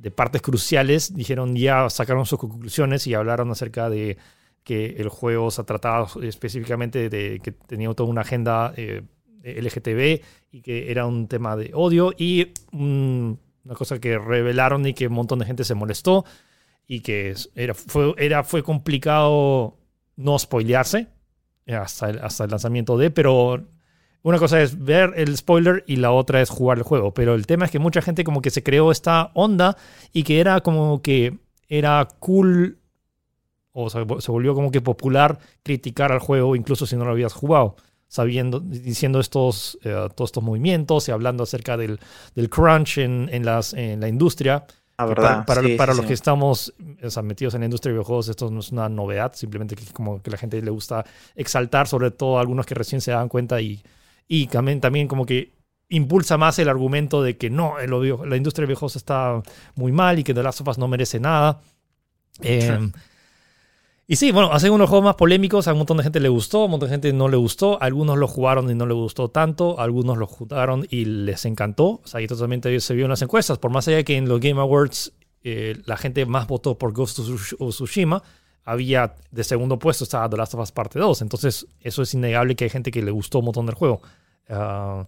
de partes cruciales, dijeron ya sacaron sus conclusiones y hablaron acerca de que el juego se trataba específicamente de que tenía toda una agenda eh, LGTB y que era un tema de odio y una cosa que revelaron y que un montón de gente se molestó y que era, fue, era, fue complicado no spoilearse hasta hasta el lanzamiento de, pero una cosa es ver el spoiler y la otra es jugar el juego. Pero el tema es que mucha gente como que se creó esta onda y que era como que era cool o se, volvió como que popular criticar al juego incluso si no lo habías jugado. Sabiendo, diciendo estos, eh, todos estos movimientos y hablando acerca del, del crunch en, en, las, en la industria. Ah, verdad. Para, para, los que estamos metidos en la industria de videojuegos, esto no es una novedad, simplemente que como que la gente le gusta exaltar, sobre todo algunos que recién se dan cuenta y, y también, también como que impulsa más el argumento de que no, el, la industria de videojuegos está muy mal y que The Last of Us no merece nada. Em, Y sí, bueno, hacen unos juegos más polémicos, a un montón de gente le gustó, a un montón de gente no le gustó, algunos lo jugaron y no le gustó tanto, algunos lo jugaron y les encantó, o sea, y totalmente se vio en las encuestas, por más allá que en los Game Awards eh, la gente más votó por Ghost of Tsushima, había de segundo puesto estaba The Last of Us Parte 2, entonces eso es innegable que hay gente que le gustó un montón del juego. Uh,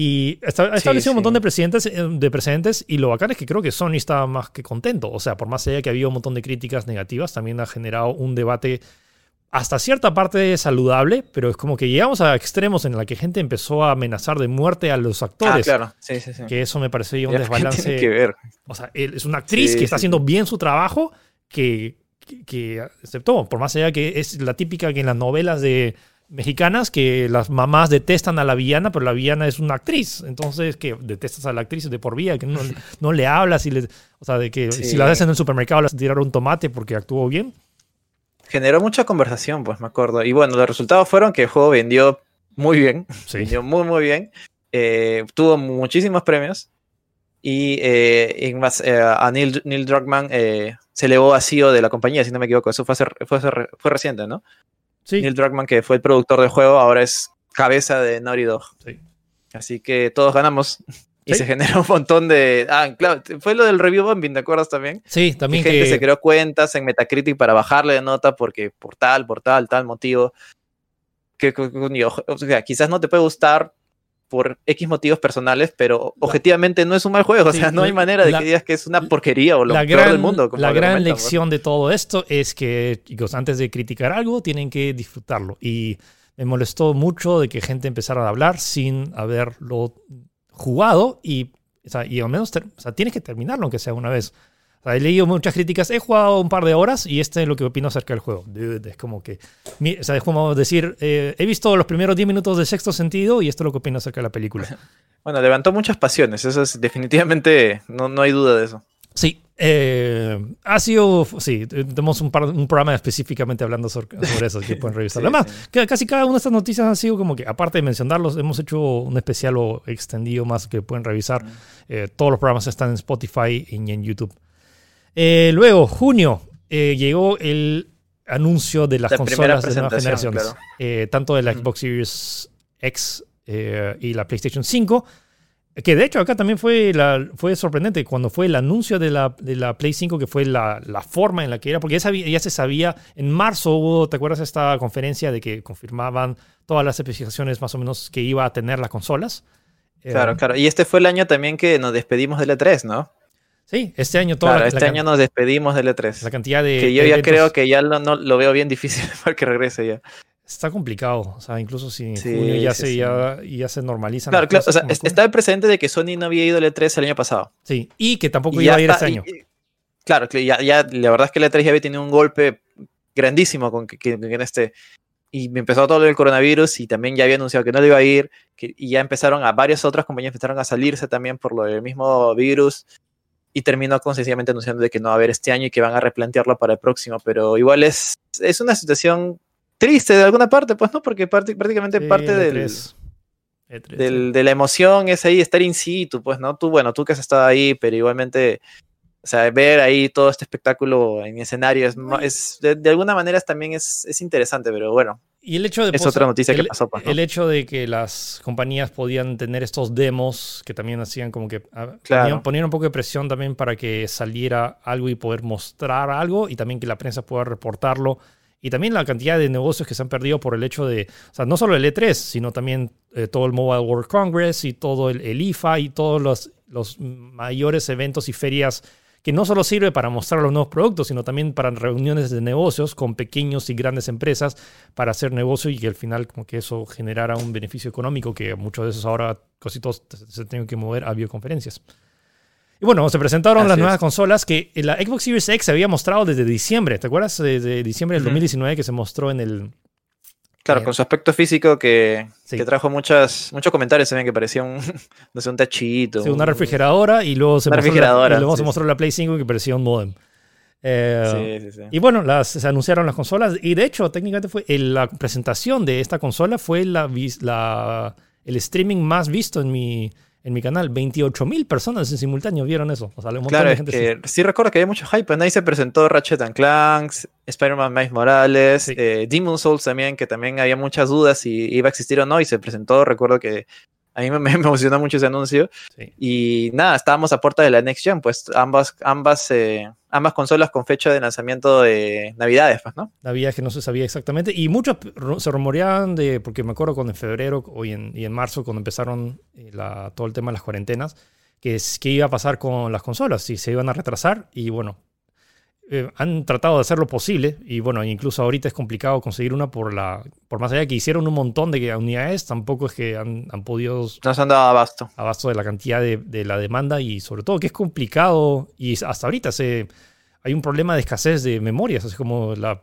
y ha establecido un montón de, precedentes, eh, de precedentes y lo bacán es que creo que Sony está más que contento. O sea, por más allá que había un montón de críticas negativas, también ha generado un debate hasta cierta parte saludable, pero es como que llegamos a extremos en la que gente empezó a amenazar de muerte a los actores. Ah, claro, sí, sí, sí. Que eso me parecía un desbalance. Tiene que ver. O sea, es una actriz que está haciendo bien su trabajo que, que, que, aceptó, por más allá que es la típica que en las novelas de mexicanas que las mamás detestan a la villana, pero la villana es una actriz. Entonces, que detestas a la actriz de por vida, que no, no le hablas y le, o sea, de que si la ves en el supermercado le tirar un tomate porque actuó bien. Generó mucha conversación, pues me acuerdo. Y bueno, los resultados fueron que el juego vendió muy bien. Vendió muy, muy bien. Eh, tuvo muchísimos premios. Y eh, eh, a Neil, Neil Druckmann se elevó a CEO de la compañía, si no me equivoco. Eso fue, fue, fue reciente, ¿no? Neil Druckmann, que fue el productor del juego, ahora es cabeza de Naughty Dog. Así que todos ganamos. Y se generó un montón de. Ah, claro, fue lo del review bombing, ¿te acuerdas también? Sí, también. Que gente se creó cuentas en Metacritic para bajarle de nota porque por tal, por tal, tal motivo. Que, o sea, quizás no te puede gustar por X motivos personales, pero objetivamente no es un mal juego. O sea, no hay manera de que digas que es una porquería o lo peor del mundo. la gran lección de todo esto es que, chicos, antes de criticar algo, tienen que disfrutarlo. Y me molestó mucho de que gente empezara a hablar sin haberlo jugado y, o sea, y al menos, o sea, tienes que terminarlo aunque sea una vez he leído muchas críticas, he jugado un par de horas y este es lo que opino acerca del juego. es como que, o sea, es como decir, eh, he visto los primeros 10 minutos de sexto sentido y esto es lo que opino acerca de la película. Bueno, levantó muchas pasiones, eso es definitivamente, no, no hay duda de eso. Sí, eh, ha sido, sí, tenemos un, un, programa específicamente hablando sobre, eso que pueden revisar. Además, casi cada una de estas noticias han sido como que, aparte de mencionarlos, hemos hecho un especial o extendido más que pueden revisar. Eh, todos los programas están en Spotify y en YouTube. Eh, luego, junio, eh, llegó el anuncio de las consolas de nuevas generaciones, eh, tanto de la Xbox Series X y la PlayStation 5. Que de hecho acá también fue, la, fue sorprendente cuando fue el anuncio de la, de la Play 5, que fue la, la, forma en la que era, porque ya, ya se sabía, en marzo hubo, ¿te acuerdas esta conferencia de que confirmaban todas las especificaciones más o menos que iba a tener las consolas? Claro, claro. Y este fue el año también que nos despedimos del E3, ¿no? Sí, este año todo. Claro, este año nos despedimos del E3. La cantidad de. Que yo ya creo que ya no, lo veo bien difícil para que regrese ya. Está complicado, o sea, incluso si en junio ya, se, Ya, ya, se normalizan. Claro, claro, o sea, está el presente de que Sony no había ido al E3 el año pasado. Sí, y que tampoco iba a ir este año. claro, ya, ya, la verdad es que el E3 ya había tenido un golpe grandísimo con que, en este. Y me empezó todo el coronavirus y también ya había anunciado que no le iba a ir. Que, y ya empezaron a varias otras compañías empezaron a salirse también por lo del mismo virus y terminó con sencillamente anunciando de que no va a haber este año y que van a replantearlo para el próximo, pero igual es, es una situación triste de alguna parte, pues no, porque prácticamente parte del, del, de la emoción es ahí estar in situ, pues no, tú, bueno, tú que has estado ahí, pero igualmente, o sea, ver ahí todo este espectáculo en escenario es, es de, de, alguna manera también es, es interesante, pero bueno, y el hecho de es otra noticia que pasó. Pues, el hecho de que las compañías podían tener estos demos que también hacían como que ponían, un poco de presión también para que saliera algo y poder mostrar algo y también que la prensa pueda reportarlo. Y también la cantidad de negocios que se han perdido por el hecho de, o sea, no solo el E3, sino también eh, todo el Mobile World Congress y todo el, el IFA y todos los, los mayores eventos y ferias que no solo sirve para mostrar los nuevos productos, sino también para reuniones de negocios con pequeños y grandes empresas para hacer negocio y que al final como que eso generara un beneficio económico que muchos de esos ahora cositos se tienen que mover a videoconferencias. Y bueno, se presentaron las nuevas consolas que la Xbox Series X se había mostrado desde diciembre. ¿Te acuerdas? Desde diciembre del 2019 que se mostró en el, Claro, con su aspecto físico que, trajo muchos comentarios también que parecía un, no sé, un tachito. Sí, una refrigeradora y luego se, mostró, la, y luego se mostró la Play 5 que parecía un modem. Eh, sí, sí, y bueno, las, se anunciaron las consolas y de hecho técnicamente fue la presentación de esta consola fue la, la, el streaming más visto en mi, en mi canal. 28 mil personas en simultáneo vieron eso. O sea, un claro, de gente que, sí. recuerdo que había mucho hype. Ahí se presentó Ratchet and Clanks, Spider-Man Miles Morales, eh, Demon Souls también, que también había muchas dudas si iba a existir o no, y se presentó. Recuerdo que a mí me, emocionó mucho ese anuncio. Y nada, estábamos a puerta de la Next Gen, pues ambas, ambas, eh, ambas consolas con fecha de lanzamiento de Navidades, pues, ¿no? Navidad que no se sabía exactamente. Y muchos se rumoreaban de, porque me acuerdo cuando en febrero y en, y en marzo, cuando empezaron eh, la, todo el tema de las cuarentenas, que, es, que iba a pasar con las consolas, si se iban a retrasar. Y bueno, eh, han tratado de hacer lo posible y bueno, incluso ahorita es complicado conseguir una por la por más allá que hicieron un montón de unidades, tampoco es que han, han podido... No se han dado abasto. Abasto de la cantidad de, de, la demanda y sobre todo que es complicado y hasta ahorita se, hay un problema de escasez de memorias, así como la,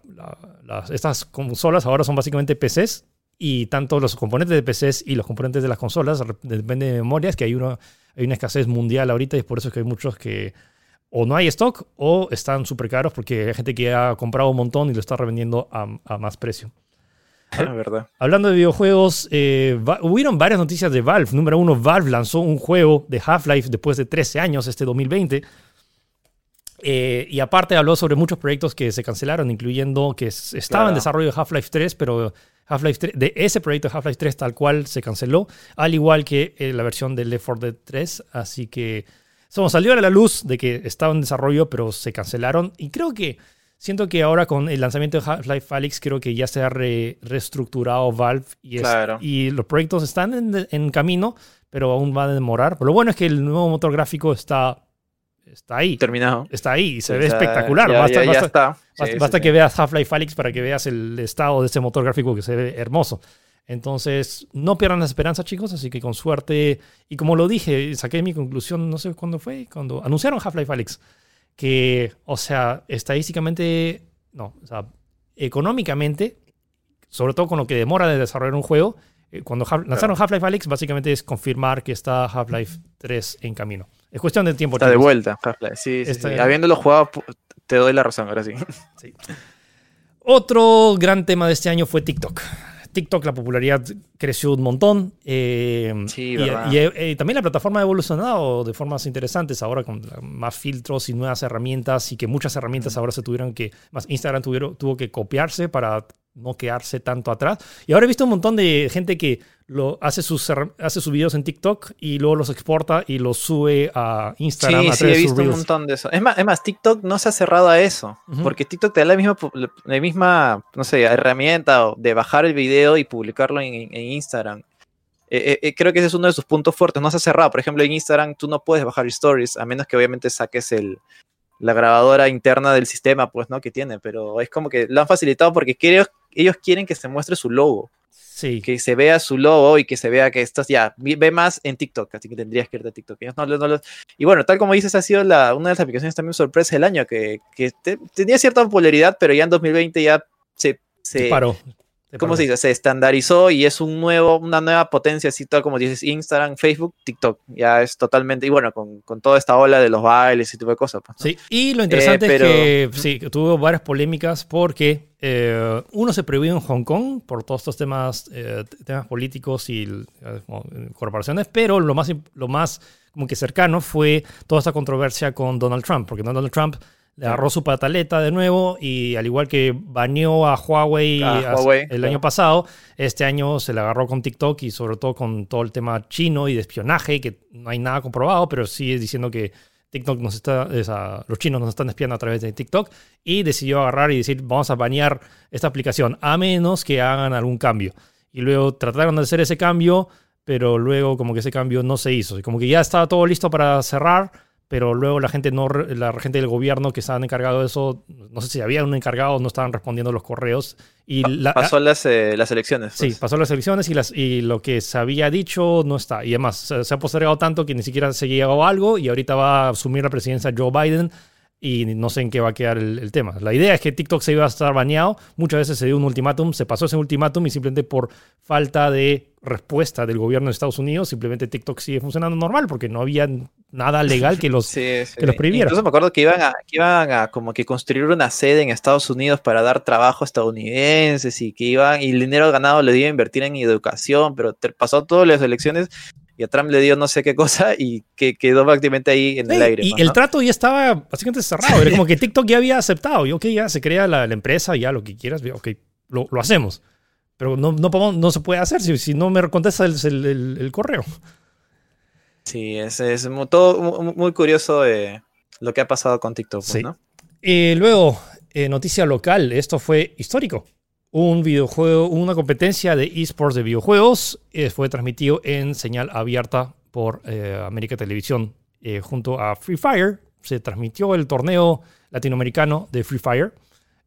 estas consolas ahora son básicamente PCs y tanto los componentes de PCs y los componentes de las consolas dependen de memorias, que hay una, hay una escasez mundial ahorita y es por eso que hay muchos que o no hay stock o están súper caros porque hay gente que ha comprado un montón y lo está revendiendo a, más precio. Ah, verdad. Hablando de videojuegos, eh, hubieron varias noticias de Valve. Número uno, Valve lanzó un juego de Half-Life después de 13 años, este 2020. Eh, y aparte habló sobre muchos proyectos que se cancelaron, incluyendo que estaba en desarrollo de Half-Life 3, pero Half-Life de ese proyecto de Half-Life 3 tal cual se canceló, al igual que eh, la versión de Left 4 Dead 3. Así que salió a la luz de que estaba en desarrollo, pero se cancelaron. Y creo que, siento que ahora con el lanzamiento de Half-Life Alyx, creo que ya se ha reestructurado Valve y, y los proyectos están en, camino, pero aún van a demorar. Pero lo bueno es que el nuevo motor gráfico está, está ahí. Terminado. Está ahí y se ve espectacular. basta, basta que veas Half-Life Alyx para que veas el estado de ese motor gráfico que se ve hermoso. Entonces, no pierdan la esperanza, chicos, así que con suerte, y como lo dije, saqué mi conclusión, no sé cuándo fue, cuando anunciaron Half-Life Alyx, que, o sea, estadísticamente, no, o sea, económicamente, sobre todo con lo que demora de desarrollar un juego, eh, cuando lanzaron Half-Life Alyx, básicamente es confirmar que está Half-Life 3 en camino. Es cuestión de tiempo. Está de vuelta, Half-Life. Sí, sí, Habiéndolo jugado, te doy la razón, ahora sí. sí. Otro gran tema de este año fue TikTok. TikTok la popularidad creció un montón. Eh, sí, y, eh, también la plataforma ha evolucionado de formas interesantes ahora con más filtros y nuevas herramientas y que muchas herramientas ahora se tuvieron que, más Instagram tuvieron, tuvo que copiarse para no quedarse tanto atrás. Y ahora he visto un montón de gente que lo, hace, sus, hace sus videos en TikTok y luego los exporta y los sube a Instagram. Sí, sí, he visto un montón de eso. Es más, es más, TikTok no se ha cerrado a eso, porque TikTok te da la misma, la misma, no sé, herramienta de bajar el video y publicarlo en, Instagram. Eh, eh, eh, creo que ese es uno de sus puntos fuertes. No se ha cerrado. Por ejemplo, en Instagram tú no puedes bajar stories, a menos que obviamente saques el, la grabadora interna del sistema, pues, ¿no? Que tiene, pero es como que lo han facilitado porque ellos, ellos quieren que se muestre su logo. Sí. Que se vea su logo y que se vea que estás ya, ve más en TikTok, así que tendrías que irte a TikTok. y bueno, tal como dices, ha sido la, una de las aplicaciones también sorpresa del año, que, que tenía cierta popularidad, pero ya en 2020 ya se... se paró. ¿Cómo se dice? Se estandarizó y es un nuevo, una nueva potencia, así tal como dices, Instagram, Facebook, TikTok. Ya es totalmente, y bueno, con, con toda esta ola de los bailes y tipo de cosas. Pues, sí, y lo interesante es que sí, tuvo varias polémicas porque eh, uno se prohibió en Hong Kong por todos estos temas, eh, temas políticos y eh, corporaciones, pero lo más, lo más como que cercano fue toda esta controversia con Donald Trump, porque Donald Trump le agarró su pataleta de nuevo y al igual que baneó a Huawei, el año pasado, este año se le agarró con TikTok y sobre todo con todo el tema chino y de espionaje, que no hay nada comprobado, pero sigue diciendo que TikTok nos está, los chinos nos están espiando a través de TikTok y decidió agarrar y decir vamos a banear esta aplicación a menos que hagan algún cambio. Y luego trataron de hacer ese cambio, pero luego como que ese cambio no se hizo. Y como que ya estaba todo listo para cerrar pero luego la gente no la gente del gobierno que estaban encargado de eso, no sé si había un encargado, no estaban respondiendo los correos y pasó las, eh, las elecciones. Sí, pues. pasó las elecciones y las y lo que se había dicho no está y además se, ha postergado tanto que ni siquiera se llegado a algo y ahorita va a asumir la presidencia Joe Biden y no sé en qué va a quedar el, tema. La idea es que TikTok se iba a estar baneado, muchas veces se dio un ultimátum, se pasó ese ultimátum y simplemente por falta de respuesta del gobierno de Estados Unidos, simplemente TikTok sigue funcionando normal porque no había nada legal que los, Que los prohibiera. Incluso me acuerdo que iban, a, que iban a como que construir una sede en Estados Unidos para dar trabajo a estadounidenses y que iban, y el dinero ganado lo iba a invertir en educación, pero pasó todas las elecciones y a Trump le dio no sé qué cosa y que quedó prácticamente ahí en el aire. Y el trato ya estaba básicamente cerrado. Era como que TikTok ya había aceptado. Y ok, ya se crea la, empresa, ya lo que quieras, ok, lo, lo hacemos. Pero no, no, no, se puede hacer si, si no me contesta el, el, correo. Sí, es, es todo muy curioso eh, lo que ha pasado con TikTok. Pues, ¿no? Eh, luego, eh, noticia local, esto fue histórico. Un videojuego, una competencia de esports de videojuegos eh, fue transmitido en señal abierta por América Televisión junto a Free Fire. Se transmitió el torneo latinoamericano de Free Fire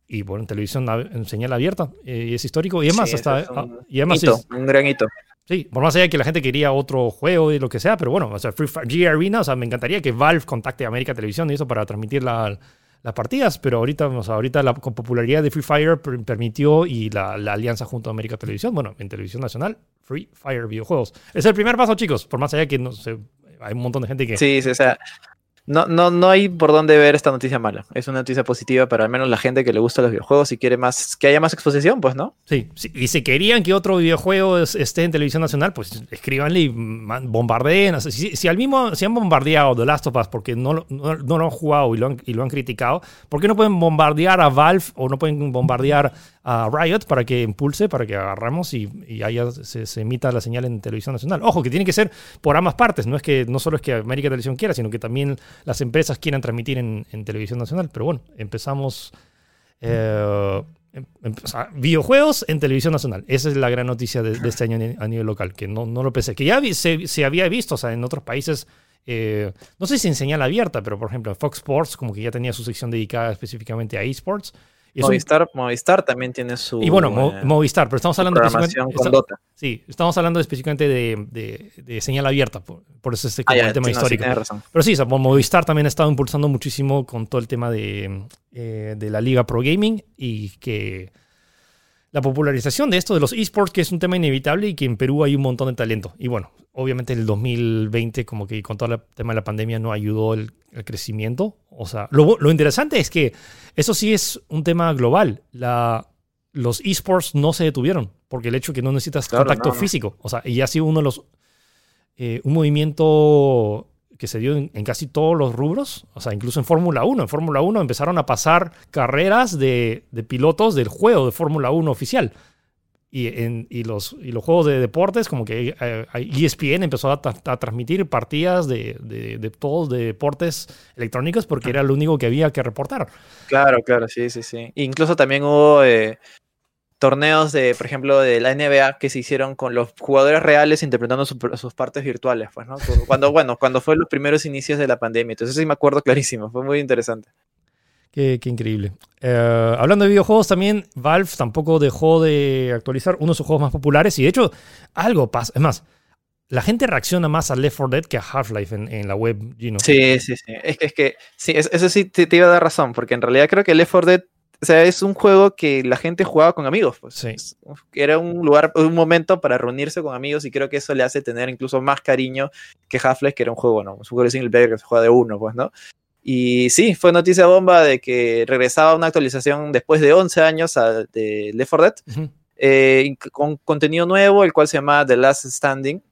y bueno, en televisión en señal abierta. y es histórico. Y además, hasta, un, ah, y además es, un gran hito. Sí, por más allá de que la gente quería otro juego y lo que sea, pero bueno, o sea, Free Fire, G Arena, o sea, me encantaría que Valve contacte a América Televisión y eso para transmitir la, las partidas, pero ahorita, ahorita la popularidad de Free Fire permitió y la, alianza junto a América Televisión, bueno, en televisión nacional, Free Fire videojuegos. Es el primer paso, chicos, por más allá que no sé, hay un montón de gente que... Sí, sí, o sea, no, no, no hay por dónde ver esta noticia mala. Es una noticia positiva para al menos la gente que le gusta los videojuegos y quiere más, que haya más exposición, pues, ¿no? Sí, y si querían que otro videojuego esté en televisión nacional, pues escríbanle y bombardeen. Si, si, al mismo, si han bombardeado The Last of Us porque no, no, lo han jugado y lo han, y lo han criticado, ¿por qué no pueden bombardear a Valve o no pueden bombardear a Riot para que impulse, para que agarramos y, y se, emita la señal en televisión nacional? Ojo, que tiene que ser por ambas partes. No es que no solo es que América Televisión quiera, sino que también las empresas quieran transmitir en, televisión nacional. Pero bueno, empezamos eh, em, em, videojuegos en televisión nacional. Esa es la gran noticia de, este año a nivel local, que no, no lo pensé. Que ya se, había visto, o sea, en otros países, eh, no sé si en señal abierta, pero por ejemplo, Fox Sports como que ya tenía su sección dedicada específicamente a esports. Movistar, Movistar también tiene su. Y bueno, eh, Movistar, pero estamos hablando específicamente. Sí, estamos hablando específicamente de, de, señal abierta, por, eso es ah, tema histórico. pero sí, Movistar también ha estado impulsando muchísimo con todo el tema de, eh, de la Liga Pro Gaming y que la popularización de esto de los esports, que es un tema inevitable y que en Perú hay un montón de talento. Y bueno, obviamente el 2020, como que con todo el tema de la pandemia, no ayudó el, crecimiento. O sea, lo, interesante es que eso sí es un tema global. La, los esports no se detuvieron, porque el hecho de que no necesitas contacto físico, o sea, y ha sido uno de los. Eh, un movimiento que se dio en, casi todos los rubros, o sea, incluso en Fórmula 1. En Fórmula 1 empezaron a pasar carreras de, pilotos del juego de Fórmula 1 oficial. Y, en, los, y los juegos de deportes, como que ESPN eh, e empezó a, transmitir partidas de, de, todos de deportes electrónicos porque era lo único que había que reportar. Claro, claro, sí, sí, sí. Incluso también hubo eh, torneos de, por ejemplo, de la NBA que se hicieron con los jugadores reales interpretando sus partes virtuales, pues, ¿no? Cuando, bueno, cuando fue los primeros inicios de la pandemia. Entonces sí me acuerdo clarísimo, fue muy interesante. Qué, increíble. Eh, hablando de videojuegos también, Valve tampoco dejó de actualizar uno de sus juegos más populares y de hecho algo pasa. Es más, la gente reacciona más a Left 4 Dead que a Half-Life en, la web, Gino. Sí, sí, sí. Es, es que sí, eso sí te, te, iba a dar razón, porque en realidad creo que Left 4 Dead o sea, es un juego que la gente jugaba con amigos. Pues. Sí. Era un lugar, un momento para reunirse con amigos y creo que eso le hace tener incluso más cariño que Half-Life, que era un juego, bueno, un juego de single player que se juega de uno, pues, ¿no? Y sí, fue noticia bomba de que regresaba una actualización después de 11 años de Left 4 Dead, eh, con contenido nuevo, el cual se llama The Last Standing,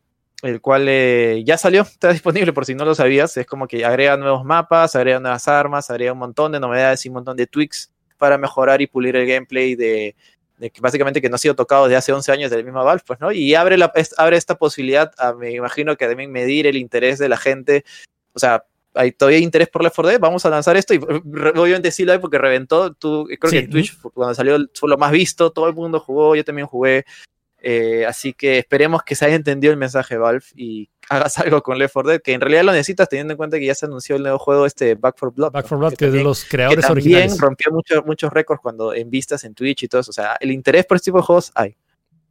el cual eh, ya salió, está disponible por si no lo sabías, es como que agrega nuevos mapas, agrega nuevas armas, agrega un montón de novedades y un montón de tweaks para mejorar y pulir el gameplay de, que básicamente que no ha sido tocado desde hace 11 años del mismo Valve, pues, ¿no? Y abre, la, abre esta posibilidad, a, me imagino que también medir el interés de la gente, o sea, hay todavía interés por Left 4 Dead, vamos a lanzar esto y obviamente sí lo hay porque reventó, tú, creo que Twitch cuando salió fue lo más visto, todo el mundo jugó, yo también jugué, eh, así que esperemos que se haya entendido el mensaje Valve y hagas algo con Left 4 Dead, que en realidad lo necesitas teniendo en cuenta que ya se anunció el nuevo juego este Back 4 Blood. Back 4 Blood, que, es de los creadores que también rompió muchos muchos récords cuando en vistas en Twitch y todo eso. O sea, el interés por este tipo de juegos hay.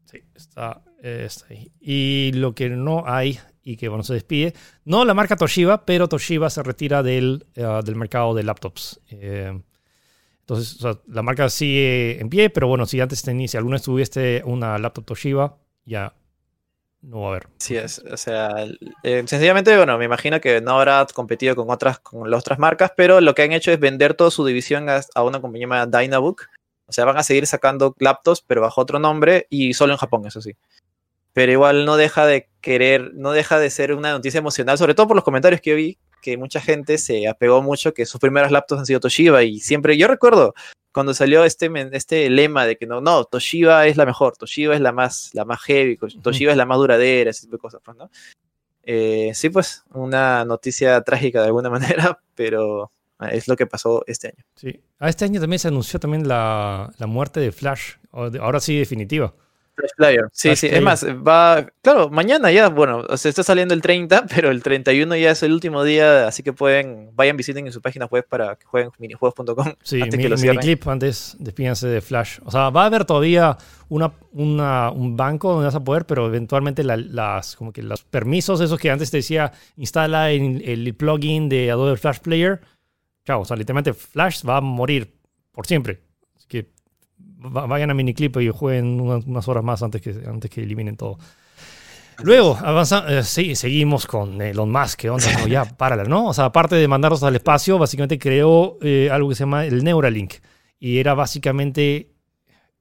Sí, está, ahí. Y lo que no hay y que bueno, se despide, no la marca Toshiba, pero Toshiba se retira del, eh, del mercado de laptops. Eh, entonces, la marca sigue en pie, pero bueno, si antes tenías, si alguna vez tuviste una laptop Toshiba, ya no va a haber. Sí, es, o sea, eh, sencillamente, bueno, me imagino que no habrá competido con otras, con las otras marcas, pero lo que han hecho es vender toda su división a, una compañía llamada Dynabook. O sea, van a seguir sacando laptops, pero bajo otro nombre y solo en Japón, eso sí. pero igual no deja de querer, no deja de ser una noticia emocional, sobre todo por los comentarios que yo vi, que mucha gente se apegó mucho, que sus primeros laptops han sido Toshiba y siempre, yo recuerdo cuando salió este, este lema de que no, no, Toshiba es la mejor, Toshiba es la más, la más heavy, Toshiba es la más duradera, ese tipo de cosas, pues, ¿no? Eh, sí, pues, una noticia trágica de alguna manera, pero es lo que pasó este año. Sí. A ah, este año también se anunció también la, la muerte de Flash, ahora sí definitiva. Flash Player. Sí, sí. Es más, va. Claro, mañana ya, bueno, se está saliendo el 30, pero el 31 ya es el último día, así que pueden, vayan, visiten en su página web para que jueguen minijuegos.com. Sí, antes que lo clip antes, despídense de Flash. O sea, va a haber todavía una, un banco donde vas a poder, pero eventualmente las, como que los permisos, esos que antes te decía, instala el, el plugin de Adobe Flash Player. Chao, o sea, literalmente Flash va a morir por siempre. Vayan a Miniclip y jueguen unas, horas más antes que, antes que eliminen todo. Luego, avanza, eh, sí, seguimos con Elon Musk, que onda, no, ya, párala, ¿no? O sea, aparte de mandarlos al espacio, básicamente creó eh, algo que se llama el Neuralink. Y era básicamente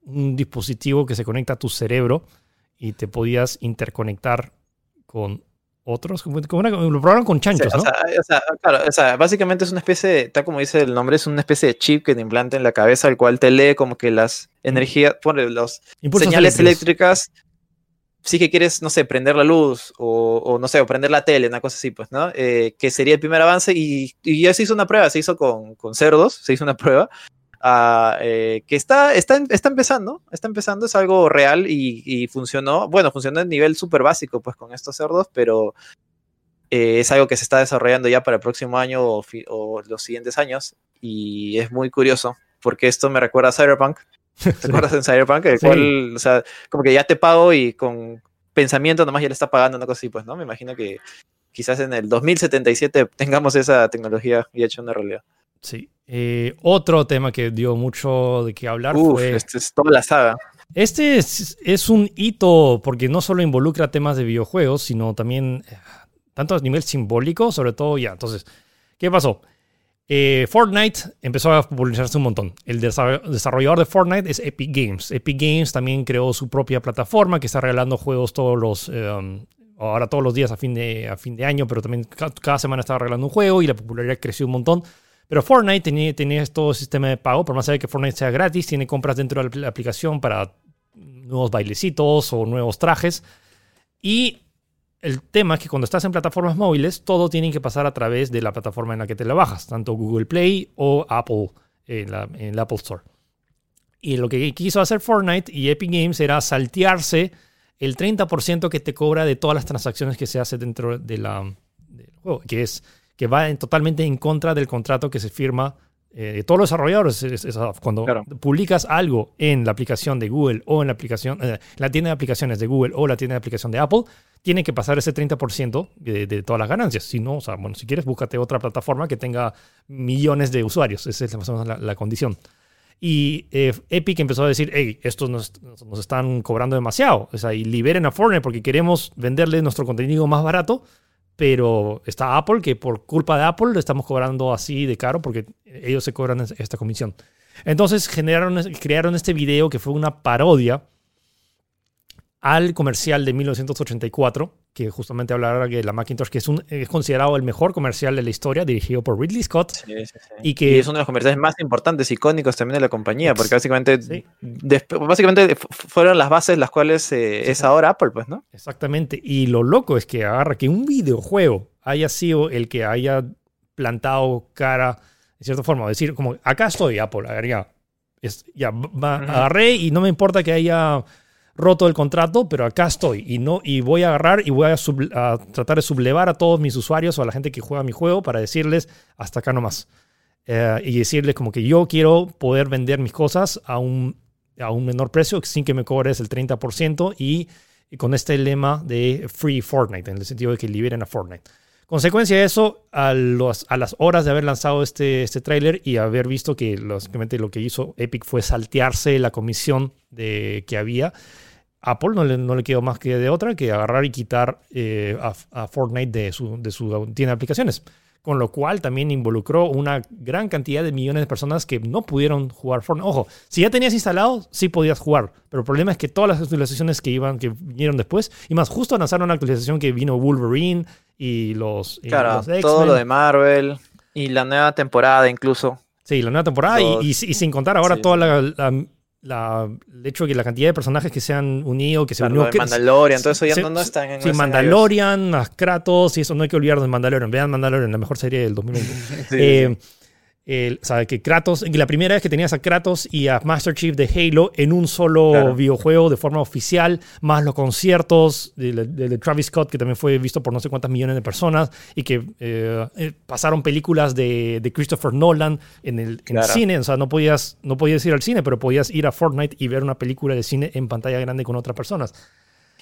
un dispositivo que se conecta a tu cerebro y te podías interconectar con otros, como, lo probaron con chanchos, ¿no? O sea, claro, o sea, básicamente es una especie, de, tal como dice el nombre, es una especie de chip que te implanta en la cabeza, el cual te lee como que las energías, pone los señales eléctricas. Sí que quieres, no sé, prender la luz o, no sé, o prender la tele, una cosa así, pues, ¿no? Eh, que sería el primer avance y, y, ya se hizo una prueba, se hizo con, con cerdos, se hizo una prueba eh, que está, está, está empezando, está empezando, es algo real y, funcionó, bueno, funcionó a nivel súper básico pues con estos cerdos, pero eh, es algo que se está desarrollando ya para el próximo año o, los siguientes años y es muy curioso porque esto me recuerda a Cyberpunk. ¿Te acuerdas en Cyberpunk? El cual, o sea, como que ya te pago y con pensamiento nomás ya le está pagando una cosa así, pues, ¿no? Me imagino que quizás en el 2077 tengamos esa tecnología ya hecha una realidad. Sí. Eh, otro tema que dio mucho de qué hablar fue. Este es toda la saga. Este es, un hito porque no solo involucra temas de videojuegos, sino también eh, tanto a nivel simbólico, sobre todo ya. Entonces, ¿qué pasó? Eh, Fortnite empezó a popularizarse un montón. El desarrollador de Fortnite es Epic Games. Epic Games también creó su propia plataforma que está regalando juegos todos los. ahora todos los días a fin de, a fin de año, pero también cada semana está regalando un juego y la popularidad creció un montón. Pero Fortnite tenía, tenía todo sistema de pago, por más allá que Fortnite sea gratis, tiene compras dentro de la aplicación para nuevos bailecitos o nuevos trajes. Y el tema es que cuando estás en plataformas móviles, todo tiene que pasar a través de la plataforma en la que te la bajas, tanto Google Play o Apple en, la, en Apple Store. Y lo que quiso hacer Fortnite y Epic Games era saltearse el 30% que te cobra de todas las transacciones que se hace dentro de del juego, que es que va totalmente en contra del contrato que se firma eh, de todos los desarrolladores. cuando publicas algo en la aplicación de Google o en la aplicación, eh, la tienda de aplicaciones de Google o la tienda de aplicación de Apple, tiene que pasar ese 30% de, de, todas las ganancias. Si no, o sea, bueno, si quieres, búscate otra plataforma que tenga millones de usuarios. Esa es la, la condición. Y eh, Epic empezó a decir, hey, estos nos, nos, están cobrando demasiado. O sea, y liberen a Fortnite porque queremos venderle nuestro contenido más barato pero está Apple, que por culpa de Apple le estamos cobrando así de caro porque ellos se cobran esta comisión. Entonces generaron, crearon este video que fue una parodia al comercial de 1984, que justamente hablaba de la Macintosh, que es, un, es considerado el mejor comercial de la historia, dirigido por Ridley Scott. Y que es uno de los comerciales más importantes, icónicos también de la compañía, porque básicamente, básicamente fueron las bases las cuales eh, es ahora Apple, pues, ¿no? Exactamente. Y lo loco es que agarra que un videojuego haya sido el que haya plantado cara, de cierta forma, decir, como, acá estoy, Apple, ya, es, ya agarré y no me importa que haya roto el contrato, pero acá estoy y, no, y voy a agarrar y voy a, tratar de sublevar a todos mis usuarios o a la gente que juega mi juego para decirles hasta acá nomás. Eh, y decirles como que yo quiero poder vender mis cosas a un, a un menor precio sin que me cobres el 30% y, con este lema de Free Fortnite, en el sentido de que liberen a Fortnite. Consecuencia de eso, a, los, a las horas de haber lanzado este, este tráiler y haber visto que básicamente lo que hizo Epic fue saltearse la comisión de, que había, Apple no le, no le quedó más que de otra que agarrar y quitar eh, a, Fortnite de su, de su tienda de aplicaciones. con lo cual también involucró una gran cantidad de millones de personas que no pudieron jugar Fortnite. Ojo, si ya tenías instalado, sí podías jugar, pero el problema es que todas las actualizaciones que iban, que vinieron después, y más justo lanzaron una actualización que vino Wolverine y los, claro, todo lo de Marvel y la nueva temporada incluso. Sí, la nueva temporada y, sin contar ahora toda la, la, el hecho de que la cantidad de personajes que se han unido, que se unió. Mandalorian, todo eso ya no, están en Sí, Mandalorian, Kratos, y eso no hay que olvidar de Mandalorian. Vean Mandalorian, la mejor serie del 2020. eh, el, o sea, que Kratos, la primera vez que tenías a Kratos y a Master Chief de Halo en un solo videojuego de forma oficial, más los conciertos de, Travis Scott, que también fue visto por no sé cuántas millones de personas, y que eh, eh, pasaron películas de, Christopher Nolan en el, cine. O sea, no podías, no podías ir al cine, pero podías ir a Fortnite y ver una película de cine en pantalla grande con otras personas.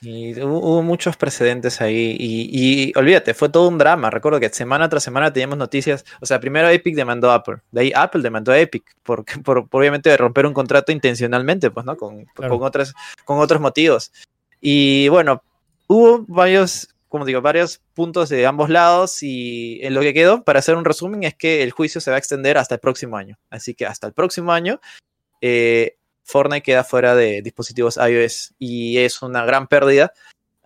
Y hubo, muchos precedentes ahí. Y, olvídate, fue todo un drama. Recuerdo que semana tras semana teníamos noticias. O sea, primero Epic demandó a Apple. De ahí Apple demandó a Epic. Por, por, obviamente romper un contrato intencionalmente, pues, ¿no? Con, con, otros, con otros motivos. Y bueno, hubo varios, como digo, varios puntos de ambos lados. Y en lo que quedó, para hacer un resumen, es que el juicio se va a extender hasta el próximo año. Así que hasta el próximo año. Eh, Fortnite queda fuera de dispositivos iOS y es una gran pérdida,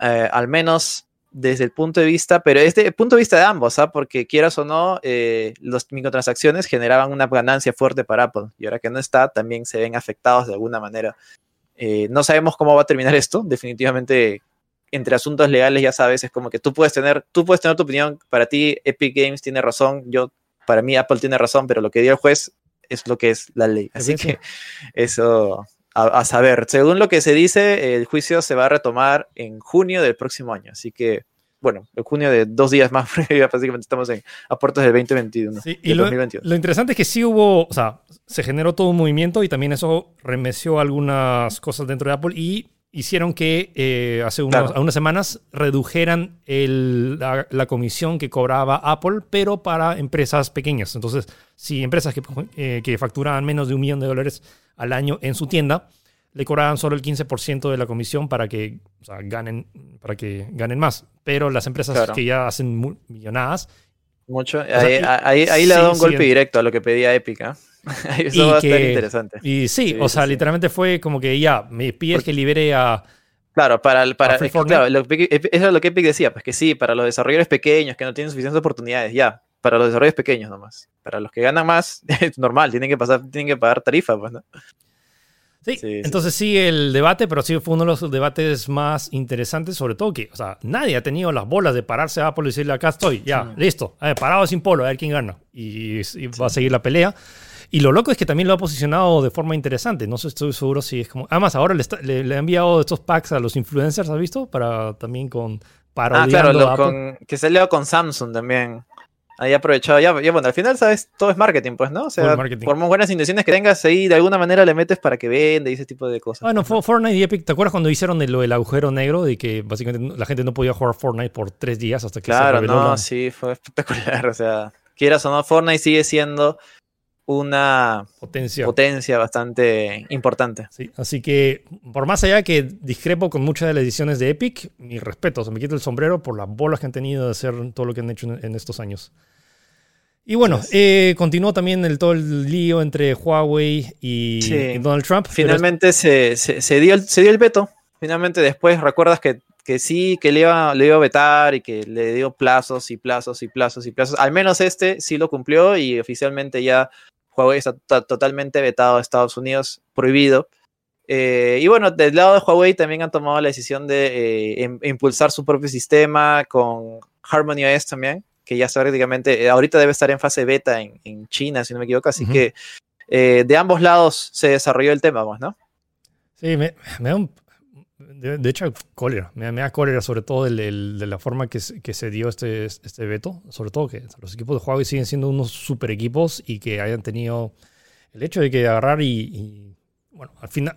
eh, al menos desde el punto de vista, pero desde el punto de vista de ambos, ¿ah? porque quieras o no, eh, las microtransacciones generaban una ganancia fuerte para Apple y ahora que no está, también se ven afectados de alguna manera. Eh, no sabemos cómo va a terminar esto, definitivamente entre asuntos legales ya sabes, es como que tú puedes tener, tú puedes tener tu opinión, para ti Epic Games tiene razón, yo, para mí Apple tiene razón, pero lo que dio el juez es lo que es la ley. Así que eso a, saber. Según lo que se dice, el juicio se va a retomar en junio del próximo año. Así que, bueno, en junio de dos días más, básicamente estamos en a puertos del 2021. y lo, lo, interesante es que sí hubo, o sea, se generó todo un movimiento y también eso remeció algunas cosas dentro de Apple y hicieron que eh, hace unas semanas redujeran la, comisión que cobraba Apple, pero para empresas pequeñas. Entonces, si empresas que, eh, que facturaban menos de un millón de dólares al año en su tienda, le cobraban solo el 15% de la comisión para que, ganen, para que ganen más. Pero las empresas que ya hacen millonadas... Mucho. ahí, le da un golpe directo a lo que pedía Epic. ¿ah? Eso va a estar interesante. Y sí, o sea, literalmente fue como que ya, me pides que libere a. Claro, para, para claro, lo eso es lo que Epic decía, pues que sí, para los desarrolladores pequeños que no tienen suficientes oportunidades, ya, para los desarrolladores pequeños nomás. Para los que ganan más, es normal, tienen que pasar, tienen que pagar tarifa, pues, ¿no? Sí, entonces sí. el debate, pero sí fue uno de los debates más interesantes, sobre todo que, o sea, nadie ha tenido las bolas de pararse a Apple y decirle, acá estoy, ya, listo, parado sin polo, a ver quién gana. Y, y va a seguir la pelea. Y lo loco es que también lo ha posicionado de forma interesante. No estoy seguro si es como. Además, ahora le, le, ha enviado estos packs a los influencers, ¿has visto? Para también con. Ah, claro, con, que se ha con Samsung también. Ahí aprovechado. Ya, ya, bueno, al final, ¿sabes? Todo es marketing, pues, ¿no? O sea, por más buenas intenciones que tengas ahí, de alguna manera le metes para que venda y ese tipo de cosas. Bueno, Fortnite y Epic, ¿te acuerdas cuando hicieron lo del agujero negro? De que básicamente la gente no podía jugar Fortnite por tres días hasta que claro, se reveló no, sí, fue espectacular. O sea, quieras o no, Fortnite sigue siendo una potencia. potencia bastante importante. Sí, así que por más allá que discrepo con muchas de las ediciones de Epic, mi respeto, se me quita el sombrero por las bolas que han tenido de hacer todo lo que han hecho en, estos años. Y bueno, eh, continuó también el, todo el lío entre Huawei y, Donald Trump. Finalmente se, se, dio el, se dio el veto. Finalmente después recuerdas que, que sí, que le iba, le iba a vetar y que le dio plazos y plazos y plazos y plazos. Al menos este sí lo cumplió y oficialmente ya Huawei está totalmente vetado a Estados Unidos, prohibido. Eh, y bueno, del lado de Huawei también han tomado la decisión de eh, impulsar su propio sistema con Harmony OS también, que ya está prácticamente, eh, ahorita debe estar en fase beta en, China, si no me equivoco, así que de ambos lados se desarrolló el tema, ¿no? Sí, me, me da un, de, hecho, cólera. Me, da cólera sobre todo de la forma que, que, se dio este, este veto. Sobre todo que los equipos de Huawei siguen siendo unos super equipos y que hayan tenido el hecho de que agarrar y, bueno, al final,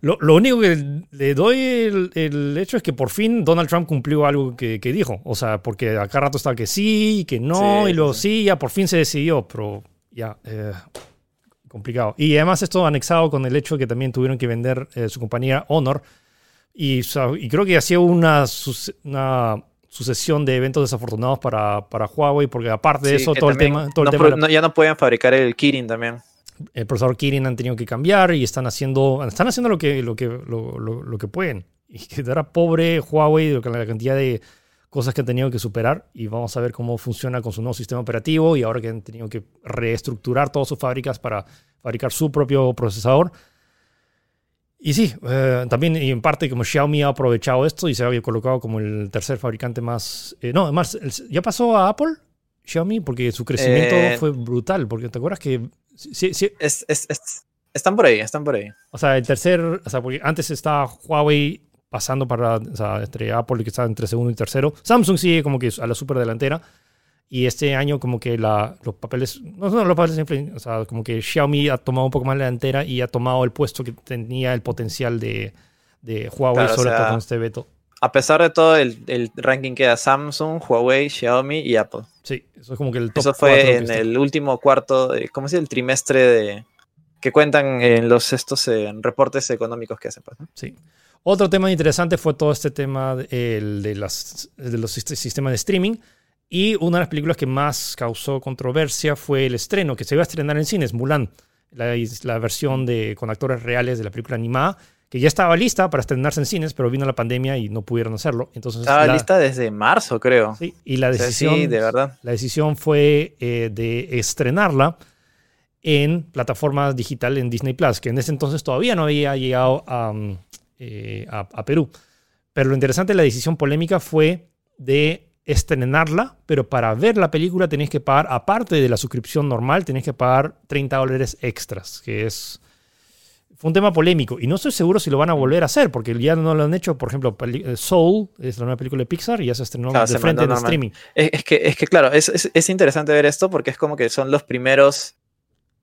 lo, lo, único que le doy el, hecho es que por fin Donald Trump cumplió algo que, que dijo. O sea, porque acá rato estaba que sí, y que no, y luego sí. ya por fin se decidió, pero ya, eh, complicado. Y además esto anexado con el hecho de que también tuvieron que vender eh, su compañía Honor y, creo que hacía una, una sucesión de eventos desafortunados para, para Huawei, porque aparte de eso, todo el tema... Todo el tema ya no pueden fabricar el Kirin también. El procesador Kirin han tenido que cambiar y están haciendo, están haciendo lo, que, lo, que, lo, lo, que pueden. Y quedará pobre Huawei con la cantidad de cosas que han tenido que superar y vamos a ver cómo funciona con su nuevo sistema operativo y ahora que han tenido que reestructurar todas sus fábricas para fabricar su propio procesador. Y sí, eh, también y en parte como Xiaomi ha aprovechado esto y se ha colocado como el tercer fabricante más... Eh, no, además, ¿ya pasó a Apple? Xiaomi, porque su crecimiento eh, fue brutal, porque te acuerdas que... Sí, es, es, están por ahí, están por ahí. O sea, el tercer, o sea, porque antes estaba Huawei pasando para, o sea, entre Apple que está entre segundo y tercero. Samsung sigue como que a la super delantera. Y este año como que la, los papeles, no son los papeles, o sea, como que Xiaomi ha tomado un poco más la delantera y ha tomado el puesto que tenía el potencial de, de Huawei, sobre todo con este veto. A pesar de todo, el, el, ranking queda Samsung, Huawei, Xiaomi y Apple. Sí, eso es como que el top Eso fue en el último cuarto, de, ¿cómo se dice? El trimestre de, que cuentan en los estos reportes económicos que hacen. Pues, Sí. Otro tema interesante fue todo este tema de, de, las, de los sistemas de streaming. Y una de las películas que más causó controversia fue el estreno, que se iba a estrenar en cines, Mulan, la, la versión de, con actores reales de la película animada, que ya estaba lista para estrenarse en cines, pero vino la pandemia y no pudieron hacerlo. Entonces, estaba lista desde marzo, creo. Sí, y la decisión, sí, de verdad. La decisión fue eh, de estrenarla en plataforma digital en Disney Plus, que en ese entonces todavía no había llegado a, eh, a Perú. Pero lo interesante de la decisión polémica fue de estrenarla, pero para ver la película tenéis que pagar, aparte de la suscripción normal, tenéis que pagar 30 dólares extras, que es... Fue un tema polémico y no estoy seguro si lo van a volver a hacer, porque ya no lo han hecho, por ejemplo, eh, Soul, es la nueva película de Pixar y ya se estrenó de frente en streaming. Es, que, es que, claro, es, es, interesante ver esto porque es como que son los primeros,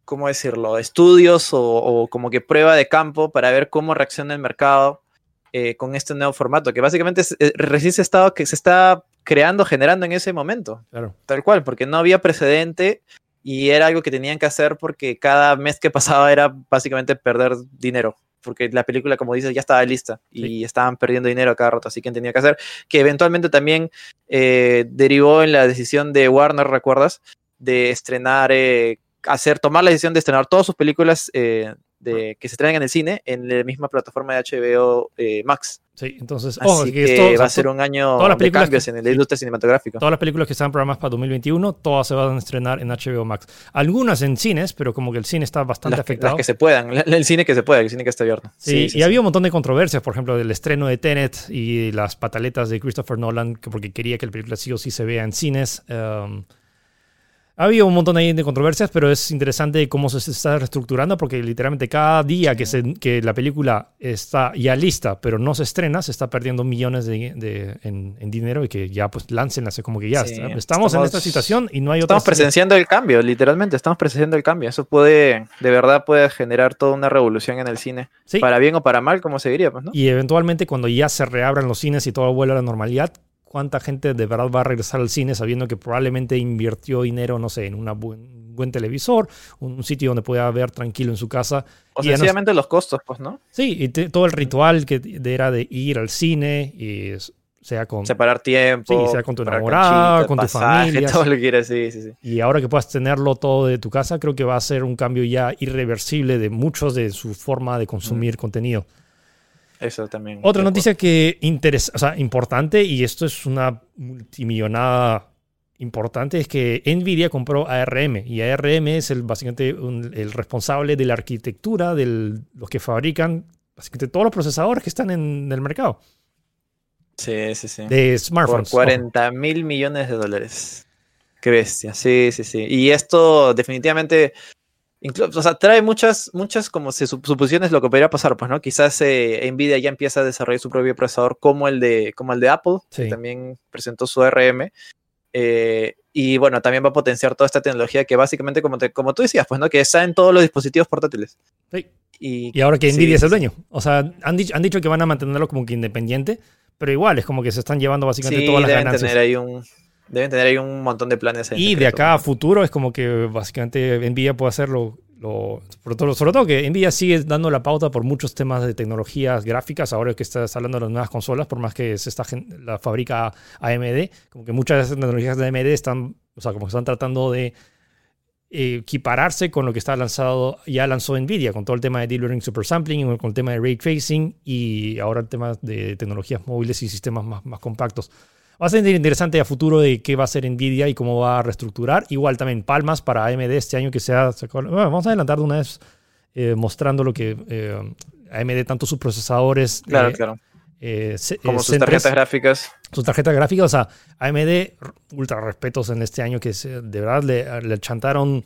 ¿cómo decirlo?, estudios o, o como que prueba de campo para ver cómo reacciona el mercado eh, con este nuevo formato, que básicamente es, eh, recién se, estaba, que se está creando, generando en ese momento. Claro. Tal cual, porque no había precedente y era algo que tenían que hacer porque cada mes que pasaba era básicamente perder dinero. Porque la película, como dices, ya estaba lista y estaban perdiendo dinero a cada rato, así que tenía que hacer. Que eventualmente también eh, derivó en la decisión de Warner, ¿recuerdas? De estrenar, eh, hacer, tomar la decisión de estrenar todas sus películas eh, de, que se traen en el cine en la misma plataforma de HBO eh, Max. Sí, entonces, Así que, va a ser un año de cambios en la industria cinematográfica. Todas las películas que están programadas para 2021, todas se van a estrenar en HBO Max. Algunas en cines, pero como que el cine está bastante afectado. Las que se puedan, el cine que se pueda, el cine que está abierto. Sí, y había un montón de controversias, por ejemplo, del estreno de Tenet y las pataletas de Christopher Nolan, porque quería que la película sí o sí se vea en cines. Um, ha habido un montón de controversias, pero es interesante cómo se está reestructurando porque literalmente cada día que, se, que la película está ya lista, pero no se estrena, se está perdiendo millones de, en, dinero y que ya pues lancen hace como que ya estamos, en esta situación y no hay otra. Estamos presenciando el cambio, literalmente, estamos presenciando el cambio. Eso puede, de verdad, puede generar toda una revolución en el cine. Para bien o para mal, como se diría. Pues, ¿no? Y eventualmente cuando ya se reabran los cines y todo vuelva a la normalidad, cuánta gente de verdad va a regresar al cine sabiendo que probablemente invirtió dinero, no sé, en un buen, buen televisor, un, sitio donde pueda ver tranquilo en su casa. O sencillamente los costos, pues, ¿no? Sí, y todo el ritual que era de ir al cine y sea con... Separar tiempo. Sí, sea con tu enamorada, con tu familia. Todo lo que quieras, sí, sí, sí. Y ahora que puedas tenerlo todo de tu casa, creo que va a ser un cambio ya irreversible de muchos de su forma de consumir contenido. Eso también. Otra noticia que interesa, o sea, importante, y esto es una multimillonada importante, es que Nvidia compró ARM, y ARM es el, básicamente el responsable de la arquitectura de los que fabrican básicamente todos los procesadores que están en el mercado. Sí, sí, sí. De smartphones. Por 40 mil millones de dólares. Qué bestia, sí, sí, sí. Y esto definitivamente Incluso, o sea, trae muchas, muchas como suposiciones lo que podría pasar, pues, ¿no? Quizás eh, Nvidia ya empieza a desarrollar su propio procesador como el de, como el de Apple, que también presentó su ARM. Eh, y bueno, también va a potenciar toda esta tecnología que básicamente, como, te, como tú decías, pues, ¿no? Que está en todos los dispositivos portátiles. Sí. Y, ahora que Nvidia es el dueño. O sea, han dicho, han dicho que van a mantenerlo como que independiente, pero igual es como que se están llevando básicamente todas las ganancias. Tener ahí un, Deben tener ahí un montón de planes. y de acá a futuro es como que básicamente Nvidia puede hacer lo, sobre, todo, que Nvidia sigue dando la pauta por muchos temas de tecnologías gráficas, ahora que está hablando de las nuevas consolas, por más que se está, la fábrica AMD, como que muchas de esas tecnologías de AMD están, o sea, como que están tratando de equipararse con lo que está lanzado, ya lanzó Nvidia, con todo el tema de Deep Learning Super Sampling, con el tema de Ray Tracing y ahora el tema de tecnologías móviles y sistemas más, más compactos. Va a ser interesante a futuro de qué va a hacer Nvidia y cómo va a reestructurar. Igual también palmas para AMD este año que sea... Bueno, vamos a adelantar de una vez eh, mostrando lo que eh, AMD, tanto sus procesadores... Claro, eh, claro. Como sus tarjetas gráficas. Sus tarjetas gráficas, o sea, AMD, ultra respetos en este año que de verdad le, le chantaron...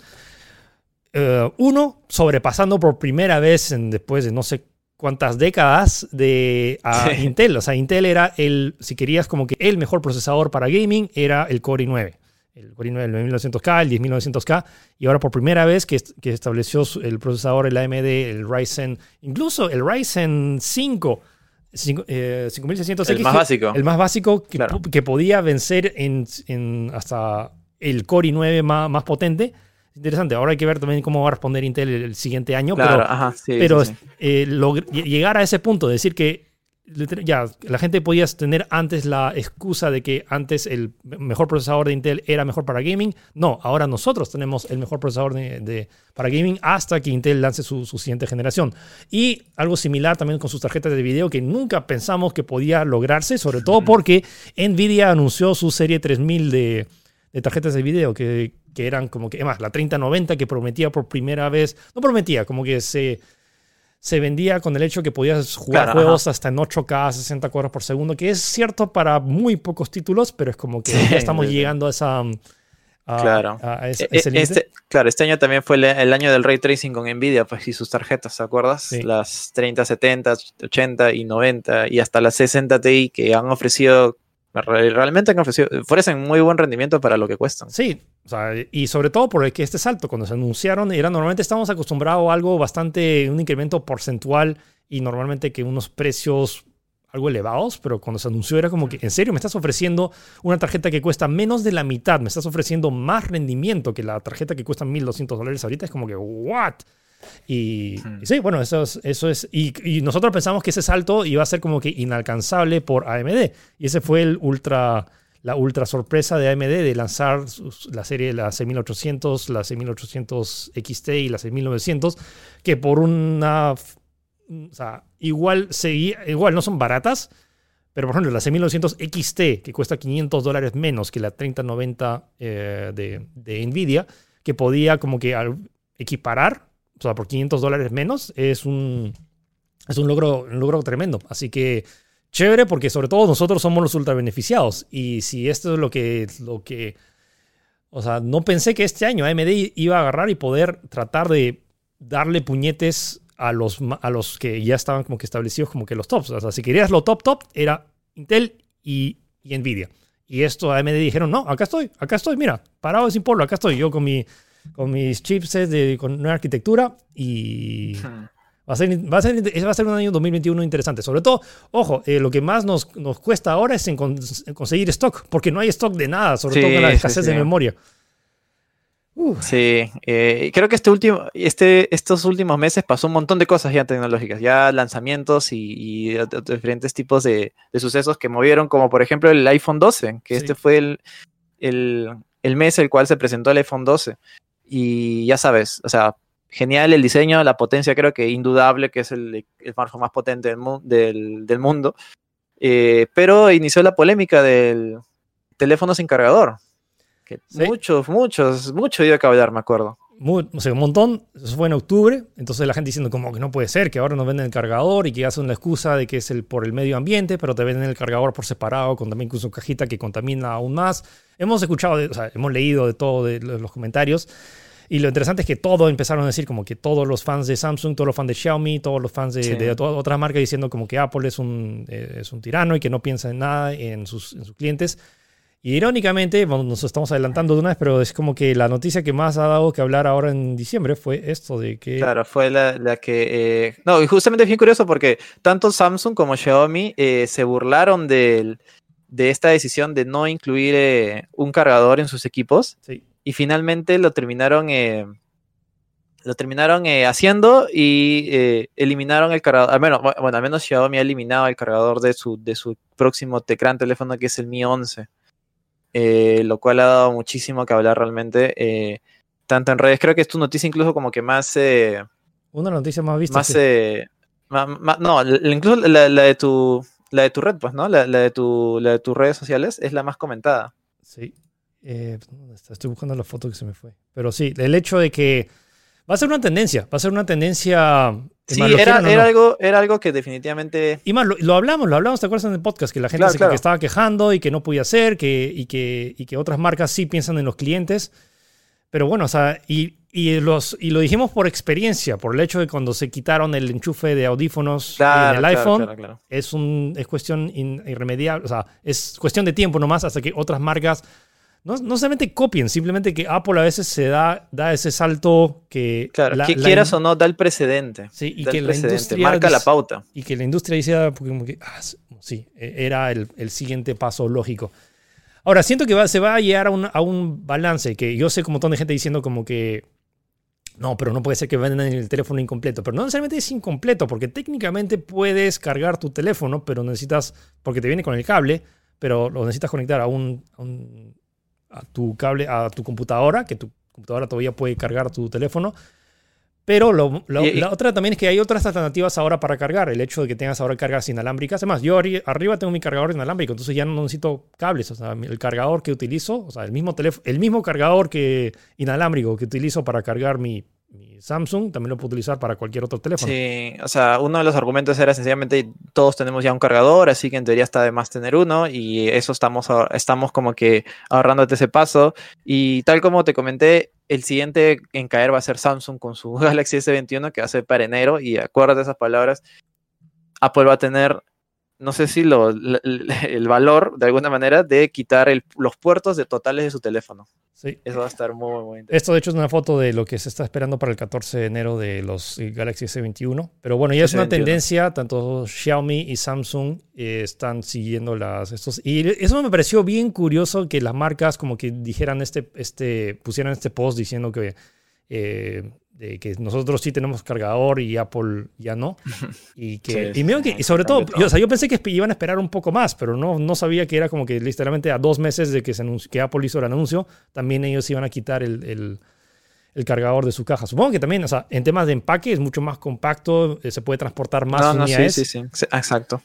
uno, sobrepasando por primera vez en, después de no sé cuántas décadas de Intel. O sea, Intel era el, si querías como que el mejor procesador para gaming, era el Core i9. El Core i9, el 9900K, el 10900K. Y ahora por primera vez que, que estableció el procesador, el AMD, el Ryzen, incluso el Ryzen 5. 5600X. El más básico. El más básico que, que podía vencer en, en, hasta el Core i9 más, más potente interesante. Ahora hay que ver también cómo va a responder Intel el, siguiente año. pero, eh, llegar a ese punto, decir que ya la gente podía tener antes la excusa de que antes el mejor procesador de Intel era mejor para gaming. No, ahora nosotros tenemos el mejor procesador de, para gaming hasta que Intel lance su, siguiente generación. Y algo similar también con sus tarjetas de video que nunca pensamos que podía lograrse, sobre todo porque Nvidia anunció su serie 3000 de, de tarjetas de video que que eran como que, además, la 3090 que prometía por primera vez, no prometía, como que se, se vendía con el hecho que podías jugar juegos hasta en 8K, 60 cuadros por segundo, que es cierto para muy pocos títulos, pero es como que ya estamos llegando a esa... claro. E, e, este, claro, este año también fue el, año del ray tracing con Nvidia, pues y sus tarjetas, ¿te acuerdas? Las 30, 70, 80 y 90 y hasta las 60 Ti que han ofrecido Realmente han ofrecido, ofrecen muy buen rendimiento para lo que cuestan. Sí, y sobre todo porque este salto, cuando se anunciaron, era normalmente estamos acostumbrados a algo bastante, un incremento porcentual y normalmente que unos precios algo elevados, pero cuando se anunció era como que, en serio, me estás ofreciendo una tarjeta que cuesta menos de la mitad, me estás ofreciendo más rendimiento que la tarjeta que cuesta 1.200 dólares ahorita, es como que, ¿what? Y, sí, bueno, eso es. Eso es y, nosotros pensamos que ese salto iba a ser como que inalcanzable por AMD. Y ese fue el ultra, la ultra sorpresa de AMD de lanzar la serie, la 6800, la 6800 XT y la 6900, que por una. O sea, igual, seguía, igual no son baratas, pero por ejemplo, la 6900 XT, que cuesta 500 dólares menos que la 3090 eh, de, de Nvidia, que podía como que equiparar o sea, por 500 dólares menos, es un, es un logro, logro tremendo. Así que chévere porque sobre todo nosotros somos los ultra beneficiados. Y si esto es lo que, lo que, o sea, no pensé que este año AMD iba a agarrar y poder tratar de darle puñetes a los, a los que ya estaban como que establecidos como que los tops. O sea, si querías lo top top, era Intel y, y Nvidia. Y esto AMD dijeron, no, acá estoy, acá estoy, mira, parado sin polvo, acá estoy yo con mi con mis chipsets de, con nueva arquitectura y hmm. va, a ser, va, a ser, va a ser un año 2021 interesante. Sobre todo, ojo, eh, lo que más nos, nos, cuesta ahora es en, conseguir stock, porque no hay stock de nada, sobre todo con la escasez de memoria. Sí, eh, creo que este último, este, estos últimos meses pasó un montón de cosas ya tecnológicas, ya lanzamientos y, diferentes tipos de, sucesos que movieron, como por ejemplo el iPhone 12, que este fue el, el, el mes el cual se presentó el iPhone 12. Y ya sabes, o sea, genial el diseño, la potencia creo que indudable que es el, smartphone más potente del, del, mundo. Eh, pero inició la polémica del teléfono sin cargador. Que Muchos, muchos, mucho dio que hablar, me acuerdo. Muy, o sea, un montón, eso fue en octubre, entonces la gente diciendo como que no puede ser, que ahora nos venden el cargador y que hacen la excusa de que es el, por el medio ambiente, pero te venden el cargador por separado, con también con su cajita que contamina aún más. Hemos escuchado, o sea, hemos leído de todo de los comentarios. Y lo interesante es que todos empezaron a decir como que todos los fans de Samsung, todos los fans de Xiaomi, todos los fans de, de otras marcas diciendo como que Apple es un, eh, es un tirano y que no piensa en nada en sus, en sus clientes. Y irónicamente, nos estamos adelantando de una vez, pero es como que la noticia que más ha dado que hablar ahora en diciembre fue esto de que... Claro, fue la, la que... Eh, no, y justamente es bien curioso porque tanto Samsung como Xiaomi eh, se burlaron del de esta decisión de no incluir eh, un cargador en sus equipos. Y finalmente lo terminaron, eh, lo terminaron eh, haciendo y eh, eliminaron el cargador. Al menos, bueno, al menos Xiaomi ha eliminado el cargador de su, de su próximo gran teléfono que es el Mi 11. Eh, lo cual ha dado muchísimo que hablar realmente, tanto en redes. Creo que es tu noticia incluso como que más... Una noticia más vista. Más, no, incluso la, de tu la de tu red, pues, ¿no? La, de tu, la de tus redes sociales es la más comentada. Sí. Estoy buscando la foto que se me fue. Pero sí, el hecho de que Va a ser una tendencia, va a ser una tendencia. Sí, era, algo, era algo que definitivamente. Y más, lo, hablamos, lo hablamos, ¿te acuerdas en el podcast? Que la gente se, Que estaba quejando y que no podía hacer, que, y, que, y que otras marcas sí piensan en los clientes. Pero bueno, o sea, y, y, los, y lo dijimos por experiencia, por el hecho de cuando se quitaron el enchufe de audífonos en el iPhone, es, un, es cuestión irremediable, o sea, es cuestión de tiempo nomás hasta que otras marcas no, no solamente copien, simplemente que Apple a veces se da, da ese salto que... Claro, que quieras o no, da el precedente. Sí, y que la industria... Marca la pauta. Y que la industria dice, ah, ah, sí, e, era el, el, siguiente paso lógico. Ahora, siento que va, se va a llegar a un, a un balance, que yo sé como un montón de gente diciendo como que... No, pero no puede ser que vendan el teléfono incompleto. Pero no necesariamente es incompleto, porque técnicamente puedes cargar tu teléfono, pero necesitas, porque te viene con el cable, pero lo necesitas conectar a un a tu cable, a tu computadora, que tu computadora todavía puede cargar tu teléfono. Pero la otra también es que hay otras alternativas ahora para cargar. El hecho de que tengas ahora cargas inalámbricas. Además, yo arriba tengo mi cargador inalámbrico, entonces ya no necesito cables. O sea, el cargador que utilizo, o sea, el mismo, el mismo cargador que inalámbrico que utilizo para cargar mi, mi Samsung también lo puedo utilizar para cualquier otro teléfono. Sí, o sea, uno de los argumentos era sencillamente todos tenemos ya un cargador, así que en teoría está de más tener uno y eso estamos, estamos como que ahorrándote ese paso. Y tal como te comenté, el siguiente en caer va a ser Samsung con su Galaxy S21 que va a ser para enero y acuérdate esas palabras, Apple va a tener no sé si lo, el valor de alguna manera de quitar los puertos de totales de su teléfono. Sí. Eso va a estar muy, muy interesante. Esto, de hecho, es una foto de lo que se está esperando para el 14 de enero de los Galaxy S21. Pero bueno, ya es una tendencia. Tanto Xiaomi y Samsung eh, están siguiendo las. Estos, y eso me pareció bien curioso que las marcas, como que dijeran este. este pusieran este post diciendo que. Eh, de que nosotros sí tenemos cargador y Apple ya no. Y que, y, sobre todo, yo, o sea, yo pensé que iban a esperar un poco más, pero no, no sabía que era como que literalmente a dos meses de que, se que Apple hizo el anuncio, también ellos iban a quitar el, el, el, cargador de su caja. Supongo que también, o sea, en temas de empaque es mucho más compacto, eh, se puede transportar más no, unidades. No, sí, sí, sí, exacto.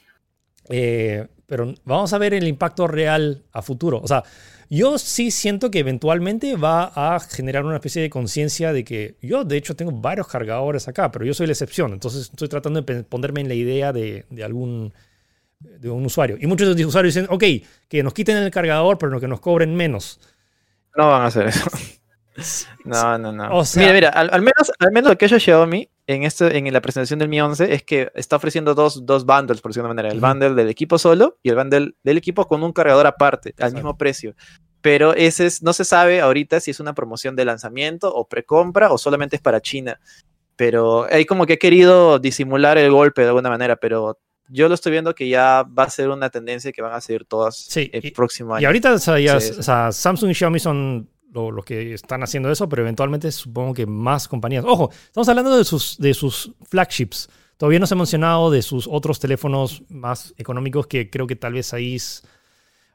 Eh, pero vamos a ver el impacto real a futuro. O sea, yo sí siento que eventualmente va a generar una especie de conciencia de que yo, de hecho, tengo varios cargadores acá, pero yo soy la excepción. Entonces estoy tratando de ponerme en la idea de, de algún de un usuario. Y muchos de los usuarios dicen, ok, que nos quiten el cargador, pero que nos cobren menos. No van a hacer eso. No, no, no. mira, mira, al, menos, al menos lo que yo Xiaomi en, este, en la presentación del Mi 11 es que está ofreciendo dos, dos bundles, por decirlo de manera. El bundle del equipo solo y el bundle del equipo con un cargador aparte, al mismo precio. Pero ese es, no se sabe ahorita si es una promoción de lanzamiento o precompra o solamente es para China. Pero hay como que he querido disimular el golpe de alguna manera, pero yo lo estoy viendo que ya va a ser una tendencia que van a seguir todas el próximo año. Y ahorita o sea, Samsung y Xiaomi son los que están haciendo eso, pero eventualmente supongo que más compañías. Ojo, estamos hablando de sus, de sus flagships. Todavía no se ha mencionado de sus otros teléfonos más económicos que creo que tal vez ahí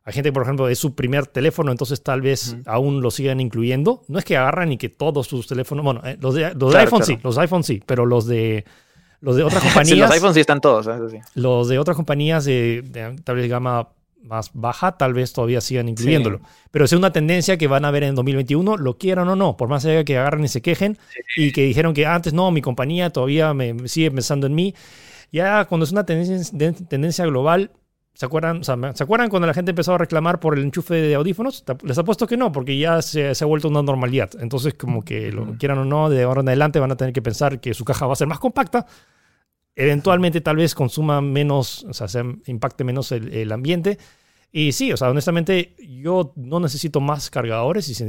hay gente, por ejemplo, es su primer teléfono, entonces tal vez aún lo sigan incluyendo. No es que agarran y que todos sus teléfonos, bueno, eh, los de, los iPhone sí, los iPhone sí, pero los de los de otras compañías. los iPhones sí están todos, sí. Los de otras compañías de, de tal vez gama más baja, tal vez todavía sigan incluyéndolo. Pero es una tendencia que van a ver en 2021, lo quieran o no, por más que agarren y se quejen y que dijeron que antes no, mi compañía todavía me sigue pensando en mí. Ya cuando es una tendencia, tendencia global, ¿se acuerdan, ¿se acuerdan cuando la gente empezó a reclamar por el enchufe de audífonos? Les apuesto que no, porque ya se, ha vuelto una normalidad. Entonces, como que lo quieran o no, de ahora en adelante van a tener que pensar que su caja va a ser más compacta eventualmente tal vez consuma menos, o sea, se impacte menos el, ambiente. Y sí, o sea, honestamente, yo no necesito más cargadores. Y si,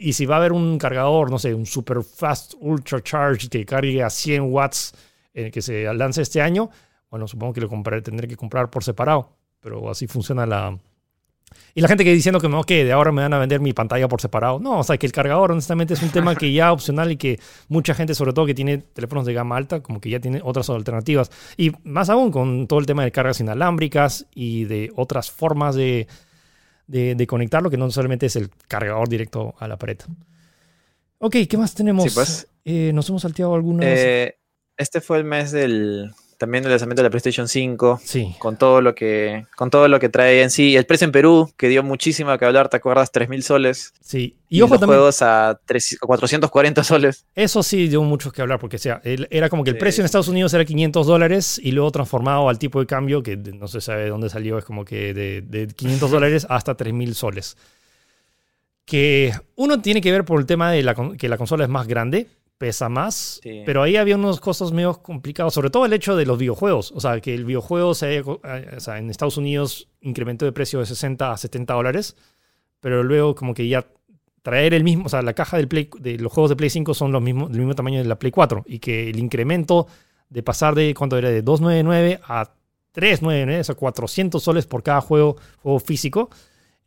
y si va a haber un cargador, no sé, un super fast ultra charge que cargue a 100 watts eh, que se lance este año, bueno, supongo que lo compraré, tendré que comprar por separado. Pero así funciona la, Y la gente que diciendo que, ok, de ahora me van a vender mi pantalla por separado. No, o sea, que el cargador honestamente es un tema que ya opcional y que mucha gente, sobre todo que tiene teléfonos de gama alta, como que ya tiene otras alternativas. Y más aún con todo el tema de cargas inalámbricas y de otras formas de, de, conectarlo, que no solamente es el cargador directo a la pared. Ok, ¿qué más tenemos? pues, eh, nos hemos salteado algunas. Eh, este fue el mes del también el lanzamiento de la PlayStation 5, sí. con todo lo que con todo lo que trae en sí, el precio en Perú que dio muchísimo que hablar, ¿te acuerdas? 3000 soles. Sí. Y, ojo los también, juegos a, 440 soles. Eso sí dio mucho que hablar porque sea, era como que el precio en Estados Unidos era 500 dólares y luego transformado al tipo de cambio que no se sabe de dónde salió, es como que de, de 500 dólares hasta 3000 soles. Que uno tiene que ver por el tema de la, que la consola es más grande, pesa más, pero ahí había unos costos medio complicados, sobre todo el hecho de los videojuegos, o sea, que el videojuego se eh, o sea, en Estados Unidos incrementó de precio de 60 a 70 dólares, pero luego como que ya traer el mismo, o sea, la caja del Play, de los juegos de Play 5 son los mismos, del mismo tamaño de la Play 4 y que el incremento de pasar de, ¿cuánto era? De 299 a 399, o sea, 400 soles por cada juego, juego físico,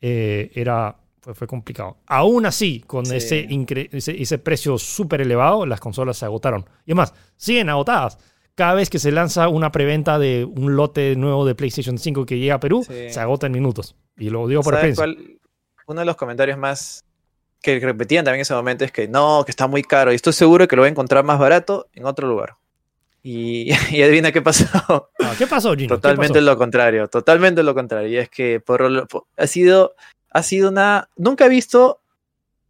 eh, era fue, complicado. Aún así, con ese, ese, precio súper elevado, las consolas se agotaron. Y además, siguen agotadas. Cada vez que se lanza una preventa de un lote nuevo de PlayStation 5 que llega a Perú, se agota en minutos. Y lo digo por experiencia. Uno de los comentarios más que repetían también en ese momento es que no, que está muy caro. Y estoy seguro que lo voy a encontrar más barato en otro lugar. Y, adivina qué pasó. Ah, ¿Qué pasó, Gino? Totalmente lo contrario, totalmente lo contrario. Y es que por, ha sido ha sido una... Nunca he visto,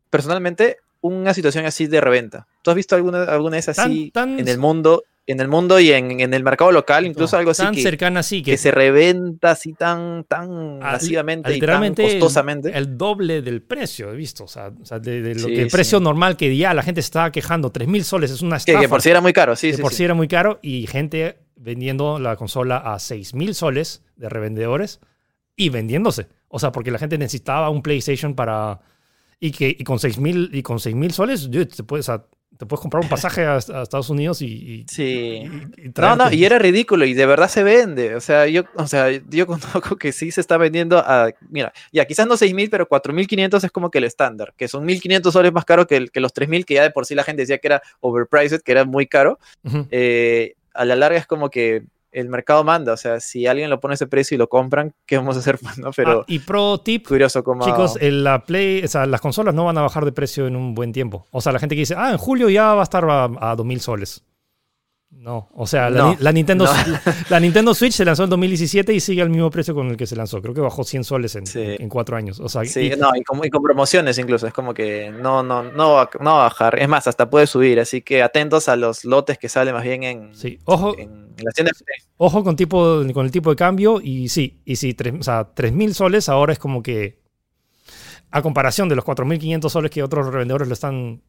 personalmente, una situación así de reventa. ¿Tú has visto alguna, alguna vez así en el mundo? En el mundo y en, el mercado local, incluso algo así. Tan cercana así que, se reventa así tan, tan masivamente y tan costosamente. El, doble del precio, he visto. O sea, de, lo que el precio normal que ya la gente estaba quejando, 3 mil soles es una estafa. Que, por sí era muy caro, sí. Que por sí era muy caro y gente vendiendo la consola a 6 mil soles de revendedores y vendiéndose. O sea, porque la gente necesitaba un PlayStation para... Y que y con 6 mil soles, te puedes, te puedes comprar un pasaje a, Estados Unidos y... sí. no, no, y era ridículo y de verdad se vende. O sea, yo, o sea, yo conozco que sí se está vendiendo a... Mira, ya quizás no 6 mil, pero 4.500 es como que el estándar, que son 1.500 soles más caro que, que los 3.000, que ya de por sí la gente decía que era overpriced, que era muy caro. Eh, a la larga es como que el mercado manda, o sea, si alguien lo pone ese precio y lo compran, ¿qué vamos a hacer? ¿no? Pero ah, y pro tip, curioso como... chicos, la Play, o sea, las consolas no van a bajar de precio en un buen tiempo. O sea, la gente que dice, ah, en julio ya va a estar a, a 2.000 soles. No, o sea, la, Nintendo, la Nintendo Switch se lanzó en 2017 y sigue al mismo precio con el que se lanzó. Creo que bajó 100 soles en, cuatro años. O sea, sí, y, no, y con, y con, promociones incluso. Es como que no, no, no, va, no va a bajar. Es más, hasta puede subir. Así que atentos a los lotes que salen más bien en, sí. ojo, en, las tiendas. Ojo con, tipo, con el tipo de cambio. Y sí, y sí, tres, o sea, 3.000 soles ahora es como que, a comparación de los 4.500 soles que otros revendedores lo están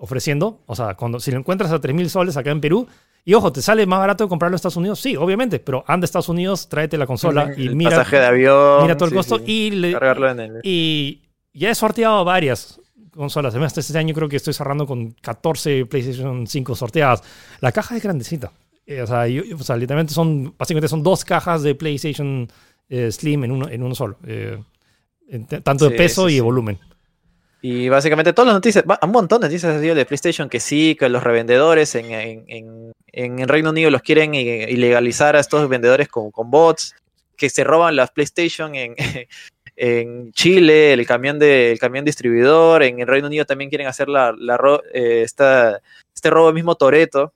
ofreciendo, o sea, cuando, si lo encuentras a 3.000 soles acá en Perú, y ojo, ¿te sale más barato comprarlo en Estados Unidos? Sí, obviamente, pero anda a Estados Unidos, tráete la consola y mira, pasaje de avión, mira todo el costo y, y ya he sorteado varias consolas. Además, este año creo que estoy cerrando con 14 PlayStation 5 sorteadas. La caja es grandecita. Eh, o, sea, literalmente son, básicamente son dos cajas de PlayStation eh, Slim en uno, en uno solo. Eh, tanto de peso y de volumen. Y básicamente todas las noticias, un montón de noticias de PlayStation que sí, que los revendedores en, en, en, el Reino Unido los quieren ilegalizar a estos vendedores con, con bots, que se roban las PlayStation en, en Chile, el camión, de, el camión distribuidor, en el Reino Unido también quieren hacer la, la eh, esta, este robo mismo Toreto,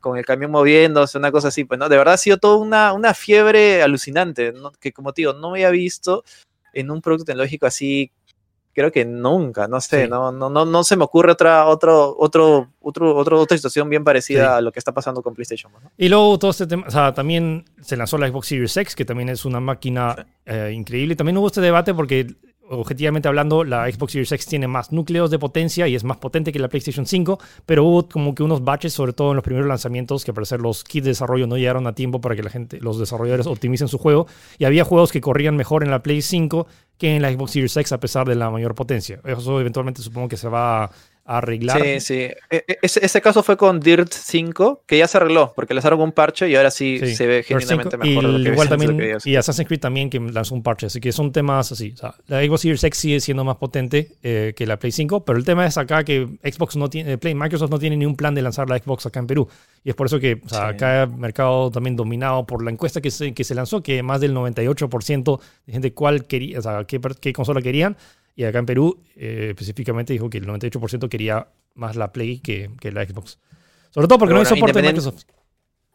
con el camión moviéndose, una cosa así, pues no, de verdad ha sido toda una, una fiebre alucinante, que como te digo, no había visto en un producto tecnológico así creo que nunca, no sé, no, no, no, no se me ocurre otra, otro, otro, otro, otra situación bien parecida a lo que está pasando con PlayStation. Y luego todo este tema, o sea, también se lanzó la Xbox Series X, que también es una máquina eh, increíble. Y también hubo este debate porque objetivamente hablando, la Xbox Series X tiene más núcleos de potencia y es más potente que la PlayStation 5, pero hubo como que unos batches, sobre todo en los primeros lanzamientos, que al parecer los kits de desarrollo no llegaron a tiempo para que la gente, los desarrolladores optimicen su juego, y había juegos que corrían mejor en la Play 5 que en la Xbox Series X a pesar de la mayor potencia. Eso eventualmente supongo que se va arreglar. Sí, sí. E, e, ese, ese, caso fue con Dirt 5, que ya se arregló, porque les un parche y ahora sí, se ve genuinamente mejor. Y, igual también, y Assassin's Creed también que lanzó un parche, así que son temas así. O sea, la Xbox Series X sigue siendo más potente eh, que la Play 5, pero el tema es acá que Xbox no tiene, Play, Microsoft no tiene ni un plan de lanzar la Xbox acá en Perú. Y es por eso que o sea, acá el mercado también dominado por la encuesta que se, que se lanzó, que más del 98% de gente cuál quería, o sea, qué, qué consola querían. Y acá en Perú, eh, específicamente, dijo que el 98% quería más la Play que, que, la Xbox. Sobre todo porque no hay soporte de Microsoft.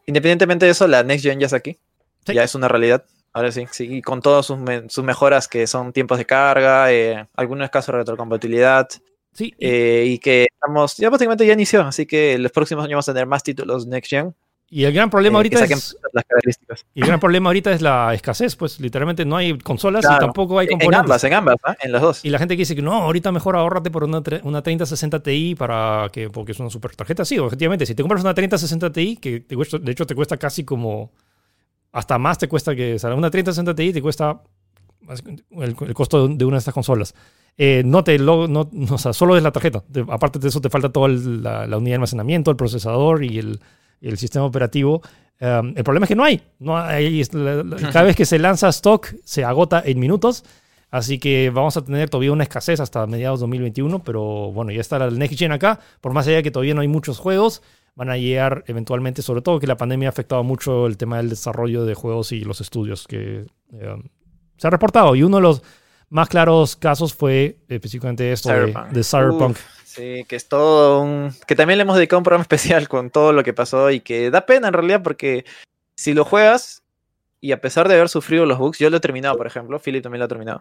Independientemente de eso, la Next Gen ya está aquí. Ya es una realidad. Ahora sí, sí. Y con todas sus, sus mejoras que son tiempos de carga, eh, algunos casos de retrocompatibilidad. Sí. Eh, y que estamos, ya prácticamente ya inició, así que los próximos años vamos a tener más títulos Next Gen. Y el gran problema eh, ahorita es las características. Y el gran problema ahorita es la escasez, pues literalmente no hay consolas y tampoco hay componentes. En ambas, en ambas, ¿eh? en las dos. Y la gente que dice que no, ahorita mejor ahorrate por una, una 3060 Ti para que porque es una super tarjeta. Sí, objetivamente, si te compras una 3060 Ti, que de hecho te cuesta casi como hasta más te cuesta que o sea, una 3060 Ti te cuesta el, costo de una de estas consolas. Eh, no te lo, no, o sea, solo es la tarjeta. aparte de eso te falta toda la, la unidad de almacenamiento, el procesador y el el sistema operativo. Um, el problema es que no hay. No hay cada vez que se lanza stock se agota en minutos. Así que vamos a tener todavía una escasez hasta mediados de 2021. Pero bueno, ya está el Next Gen acá. Por más allá de que todavía no hay muchos juegos, van a llegar eventualmente. Sobre todo que la pandemia ha afectado mucho el tema del desarrollo de juegos y los estudios que um, se ha reportado. Y uno de los más claros casos fue específicamente esto de, Cyberpunk. Sí, que es todo un... que también le hemos dedicado un programa especial con todo lo que pasó y que da pena en realidad porque si lo juegas y a pesar de haber sufrido los bugs, yo lo he terminado, por ejemplo, Philip también lo ha terminado,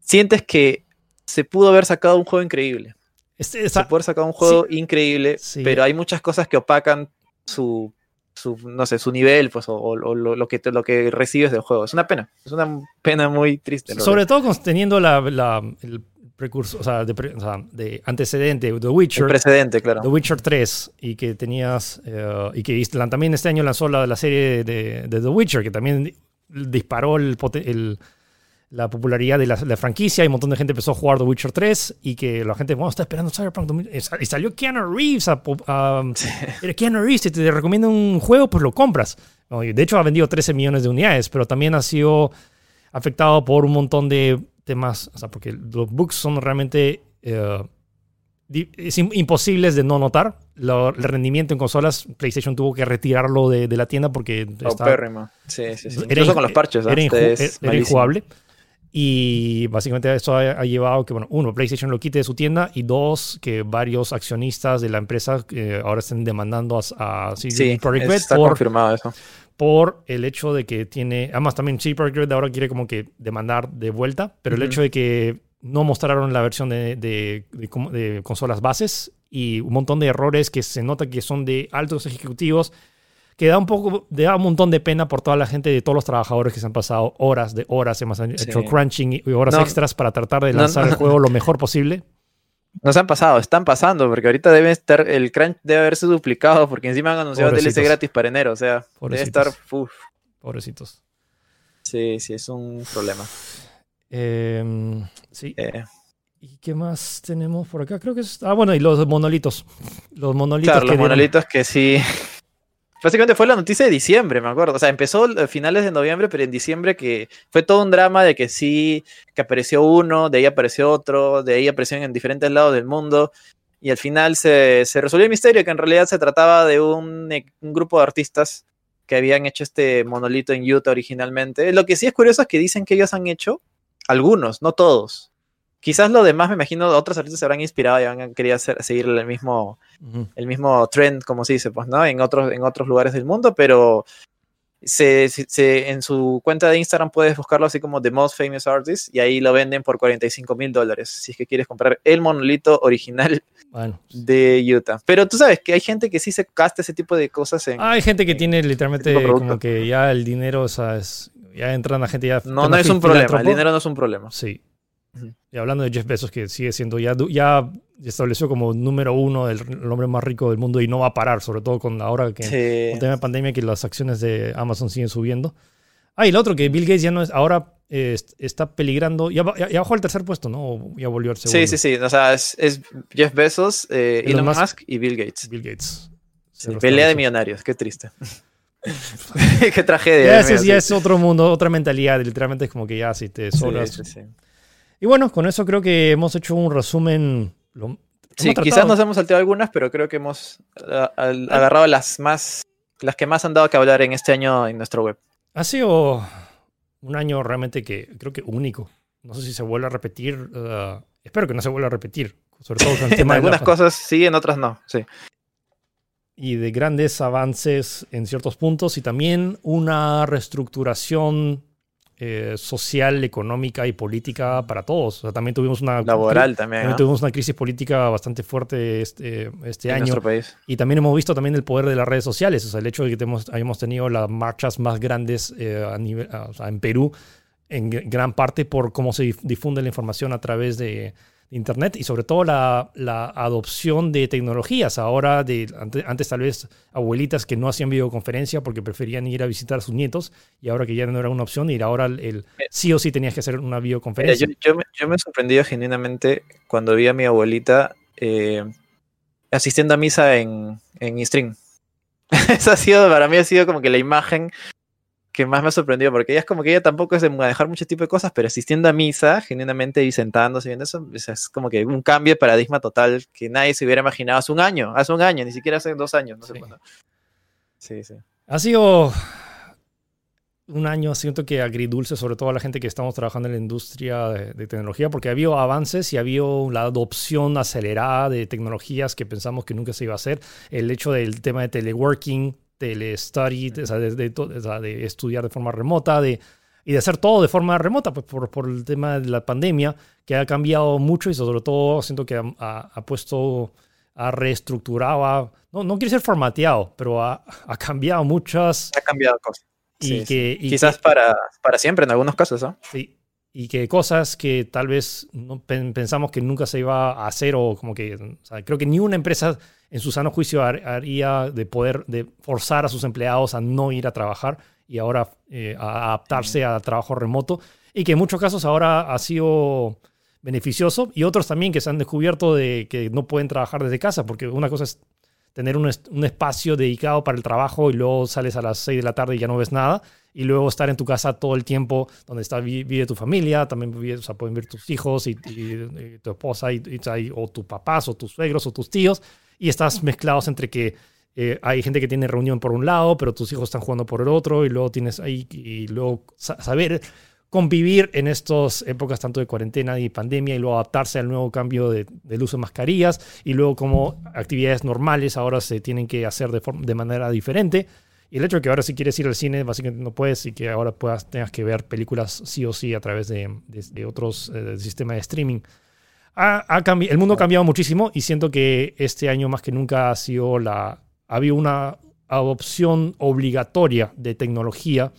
sientes que se pudo haber sacado un juego increíble. se pudo haber sacado un juego increíble, pero hay muchas cosas que opacan su, su no sé, su nivel, pues, o, lo, que, lo que recibes del juego. Es una pena, es una pena muy triste. Sobre todo teniendo la, el precurso, o sea, de, antecedente, The Witcher. precedente, claro. The Witcher 3, y que tenías, eh, y que también este año lanzó la, la serie de, The Witcher, que también disparó el, la popularidad de la, franquicia, y un montón de gente empezó a jugar The Witcher 3, y que la gente, bueno, está esperando Cyberpunk y salió Keanu Reeves, a, Keanu Reeves, si te recomienda un juego, pues lo compras. De hecho, ha vendido 13 millones de unidades, pero también ha sido afectado por un montón de temas, o sea, porque los bugs son realmente eh, imposibles de no notar. el rendimiento en consolas, PlayStation tuvo que retirarlo de, la tienda porque estaba, sí, sí, sí. Incluso con los parches, era, era injugable. Y básicamente eso ha, llevado que, bueno, uno, PlayStation lo quite de su tienda y dos, que varios accionistas de la empresa eh, ahora estén demandando a, a CD Projekt está confirmado eso. por el hecho de que tiene, además también CD Projekt ahora quiere como que demandar de vuelta, pero el hecho de que no mostraron la versión de, de, consolas bases y un montón de errores que se nota que son de altos ejecutivos, que da un poco, da un montón de pena por toda la gente de todos los trabajadores que se han pasado horas de horas, hemos hecho crunching y horas extras para tratar de lanzar el juego lo mejor posible. No se han pasado, están pasando, porque ahorita debe estar, el crunch debe haberse duplicado, porque encima han anunciado DLC gratis para enero, o sea, debe estar, Pobrecitos. Sí, sí, es un problema. Em, sí. Eh. ¿Y qué más tenemos por acá? Creo que es... Ah, bueno, y los monolitos. Los monolitos. Claro, los monolitos que sí Básicamente fue la noticia de diciembre, me acuerdo. O sea, empezó a finales de noviembre, pero en diciembre que fue todo un drama de que sí, que apareció uno, de ahí apareció otro, de ahí apareció en diferentes lados del mundo. Y al final se, resolvió el misterio, que en realidad se trataba de un, un, grupo de artistas que habían hecho este monolito en Utah originalmente. Lo que sí es curioso es que dicen que ellos han hecho algunos, no todos. Quizás lo demás, me imagino, otros artistas se habrán inspirado y han querido seguir el mismo, el mismo trend, como se dice, pues, ¿no? En otros, en otros lugares del mundo, pero se, se, en su cuenta de Instagram puedes buscarlo así como The Most Famous Artist y ahí lo venden por 45 mil dólares si es que quieres comprar el monolito original de Utah. Pero tú sabes que hay gente que sí se gasta ese tipo de cosas en... hay gente que tiene literalmente como que ya el dinero, o sea, es, ya entran a gente ya... No, no es un problema, el dinero no es un problema. Sí, y hablando de Jeff Bezos, que sigue siendo ya, ya estableció como número uno el, hombre más rico del mundo y no va a parar, sobre todo con ahora que con tema de pandemia que las acciones de Amazon siguen subiendo. Ah, y el otro, que Bill Gates ya no es, ahora está peligrando. Ya, ya, bajó al tercer puesto, ¿no? ya volvió al segundo. Sí, sí, sí. O sea, es, Jeff Bezos, eh, Elon, Musk, y Bill Gates. Bill Gates. pelea de millonarios, qué triste. qué tragedia. Ya, ya es otro mundo, otra mentalidad. Literalmente es como que ya si te sobras. Y bueno, con eso creo que hemos hecho un resumen. sí, quizás nos hemos salteado algunas, pero creo que hemos agarrado las más, las que más han dado que hablar en este año en nuestro web. Ha sido un año realmente que creo que único. No sé si se vuelve a repetir. Uh, espero que no se vuelva a repetir. Sobre todo con el tema en algunas cosas sí, en otras no. Sí. Y de grandes avances en ciertos puntos y también una reestructuración eh, social, económica y política para todos. también tuvimos una... Laboral también. tuvimos una crisis política bastante fuerte este, este año. Nuestro país. Y también hemos visto también el poder de las redes sociales. O sea, el hecho de que hemos, hayamos tenido las marchas más grandes eh, a nivel, en Perú, en gran parte por cómo se difunde la información a través de, Internet y sobre todo la, adopción de tecnologías. Ahora, de, antes, tal vez abuelitas que no hacían videoconferencia porque preferían ir a visitar a sus nietos y ahora que ya no era una opción ir, ahora el, sí o sí tenías que hacer una videoconferencia. yo, me, yo, me, he sorprendido genuinamente cuando vi a mi abuelita eh, asistiendo a misa en, en Stream. Eso ha sido, para mí ha sido como que la imagen que más me ha sorprendido, porque ella es como que ella tampoco es de manejar mucho tipo de cosas, pero asistiendo a misa, genuinamente y sentándose viendo eso, es como que un cambio de paradigma total que nadie se hubiera imaginado hace un año, hace un año, ni siquiera hace dos años, no sé cuándo. Sí, sí. Ha sido un año, siento que agridulce, sobre todo a la gente que estamos trabajando en la industria de, de tecnología, porque ha habido avances y ha habido la adopción acelerada de tecnologías que pensamos que nunca se iba a hacer. El hecho del tema de teleworking, telestudy, o sea, de, de, estudiar de forma remota, de, y de hacer todo de forma remota, pues por, por, el tema de la pandemia, que ha cambiado mucho y sobre todo siento que ha, ha, puesto, ha reestructurado, no, no quiere ser formateado, pero ha, ha cambiado muchas... Ha cambiado cosas. Y que, Quizás para, para siempre en algunos casos, ¿no? Sí, y que cosas que tal vez no pensamos que nunca se iba a hacer o como que o sea, creo que ni una empresa en su sano juicio haría de poder de forzar a sus empleados a no ir a trabajar y ahora eh, a adaptarse al trabajo remoto y que en muchos casos ahora ha sido beneficioso y otros también que se han descubierto de que no pueden trabajar desde casa porque una cosa es tener un, un espacio dedicado para el trabajo y luego sales a las 6 de la tarde y ya no ves nada y luego estar en tu casa todo el tiempo donde está vive tu familia, también vive, o sea, pueden vivir tus hijos y, tu esposa y, o tus papás o tus suegros o tus tíos y estás mezclados entre que eh, hay gente que tiene reunión por un lado, pero tus hijos están jugando por el otro, y luego tienes ahí, y luego saber convivir en estas épocas tanto de cuarentena y pandemia, y luego adaptarse al nuevo cambio de, del uso de mascarillas, y luego como actividades normales ahora se tienen que hacer de, de manera diferente. Y el hecho de que ahora si quieres ir al cine, básicamente no puedes, y que ahora puedas, tengas que ver películas sí o sí a través de, de, otros eh, sistemas de streaming el mundo ha cambiado muchísimo y siento que este año más que nunca ha sido la... Ha habido una adopción obligatoria de tecnología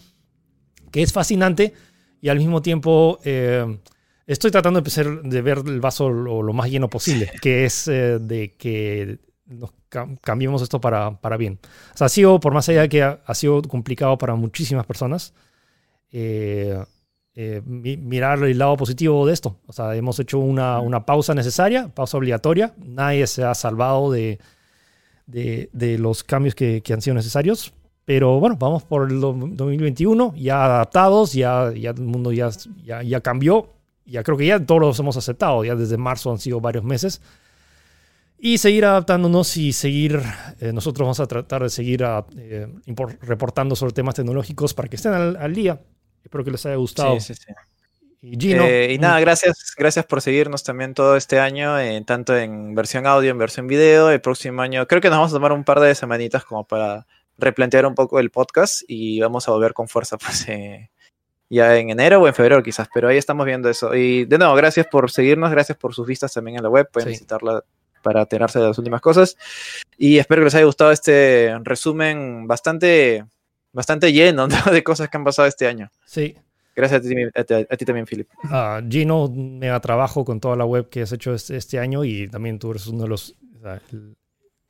que es fascinante y al mismo tiempo eh, estoy tratando de, empezar, de ver el vaso lo, más lleno posible, que es eh, de que nos cambiemos esto para, para, bien. O sea, ha sido, por más allá de que ha, ha sido complicado para muchísimas personas, eh, eh, mirar el lado positivo de esto. O sea, hemos hecho una, una, pausa necesaria, pausa obligatoria. Nadie se ha salvado de, de, de los cambios que, que, han sido necesarios. Pero bueno, vamos por el 2021, ya adaptados, ya, ya el mundo ya, ya, ya cambió. Ya creo que ya todos los hemos aceptado. Ya desde marzo han sido varios meses. Y seguir adaptándonos y seguir, eh, nosotros vamos a tratar de seguir a, eh, reportando sobre temas tecnológicos para que estén al, al día Espero que les haya gustado. Sí, sí, sí. Y, Gino, eh, y nada, gracias, gracias por seguirnos también todo este año, tanto en versión audio, en versión video. El próximo año, creo que nos vamos a tomar un par de semanitas como para replantear un poco el podcast y vamos a volver con fuerza, pues eh, ya en enero o en febrero quizás, pero ahí estamos viendo eso. Y de nuevo, gracias por seguirnos, gracias por sus vistas también en la web, pueden visitarla para enterarse de las últimas cosas. Y espero que les haya gustado este resumen bastante bastante lleno de cosas que han pasado este año. Sí. Gracias a ti, también, Philip. Uh, Gino, mega trabajo con toda la web que has hecho este, este año y también tú eres uno de los,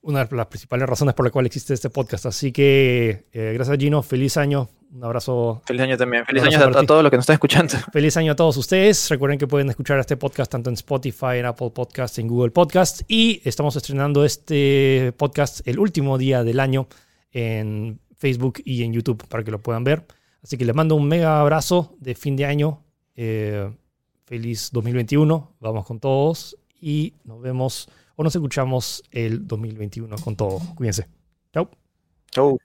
una de las principales razones por la cual existe este podcast. Así que, eh, gracias Gino, feliz año, un abrazo. Feliz año también. Feliz año a, todos los que nos están escuchando. Feliz año a todos ustedes. Recuerden que pueden escuchar este podcast tanto en Spotify, en Apple Podcasts, en Google Podcasts. Y estamos estrenando este podcast el último día del año en Facebook y en YouTube para que lo puedan ver. Así que les mando un mega abrazo de fin de año. Eh, feliz 2021. Vamos con todos y nos vemos o nos escuchamos el 2021 con todo. Cuídense. Chau. Chau.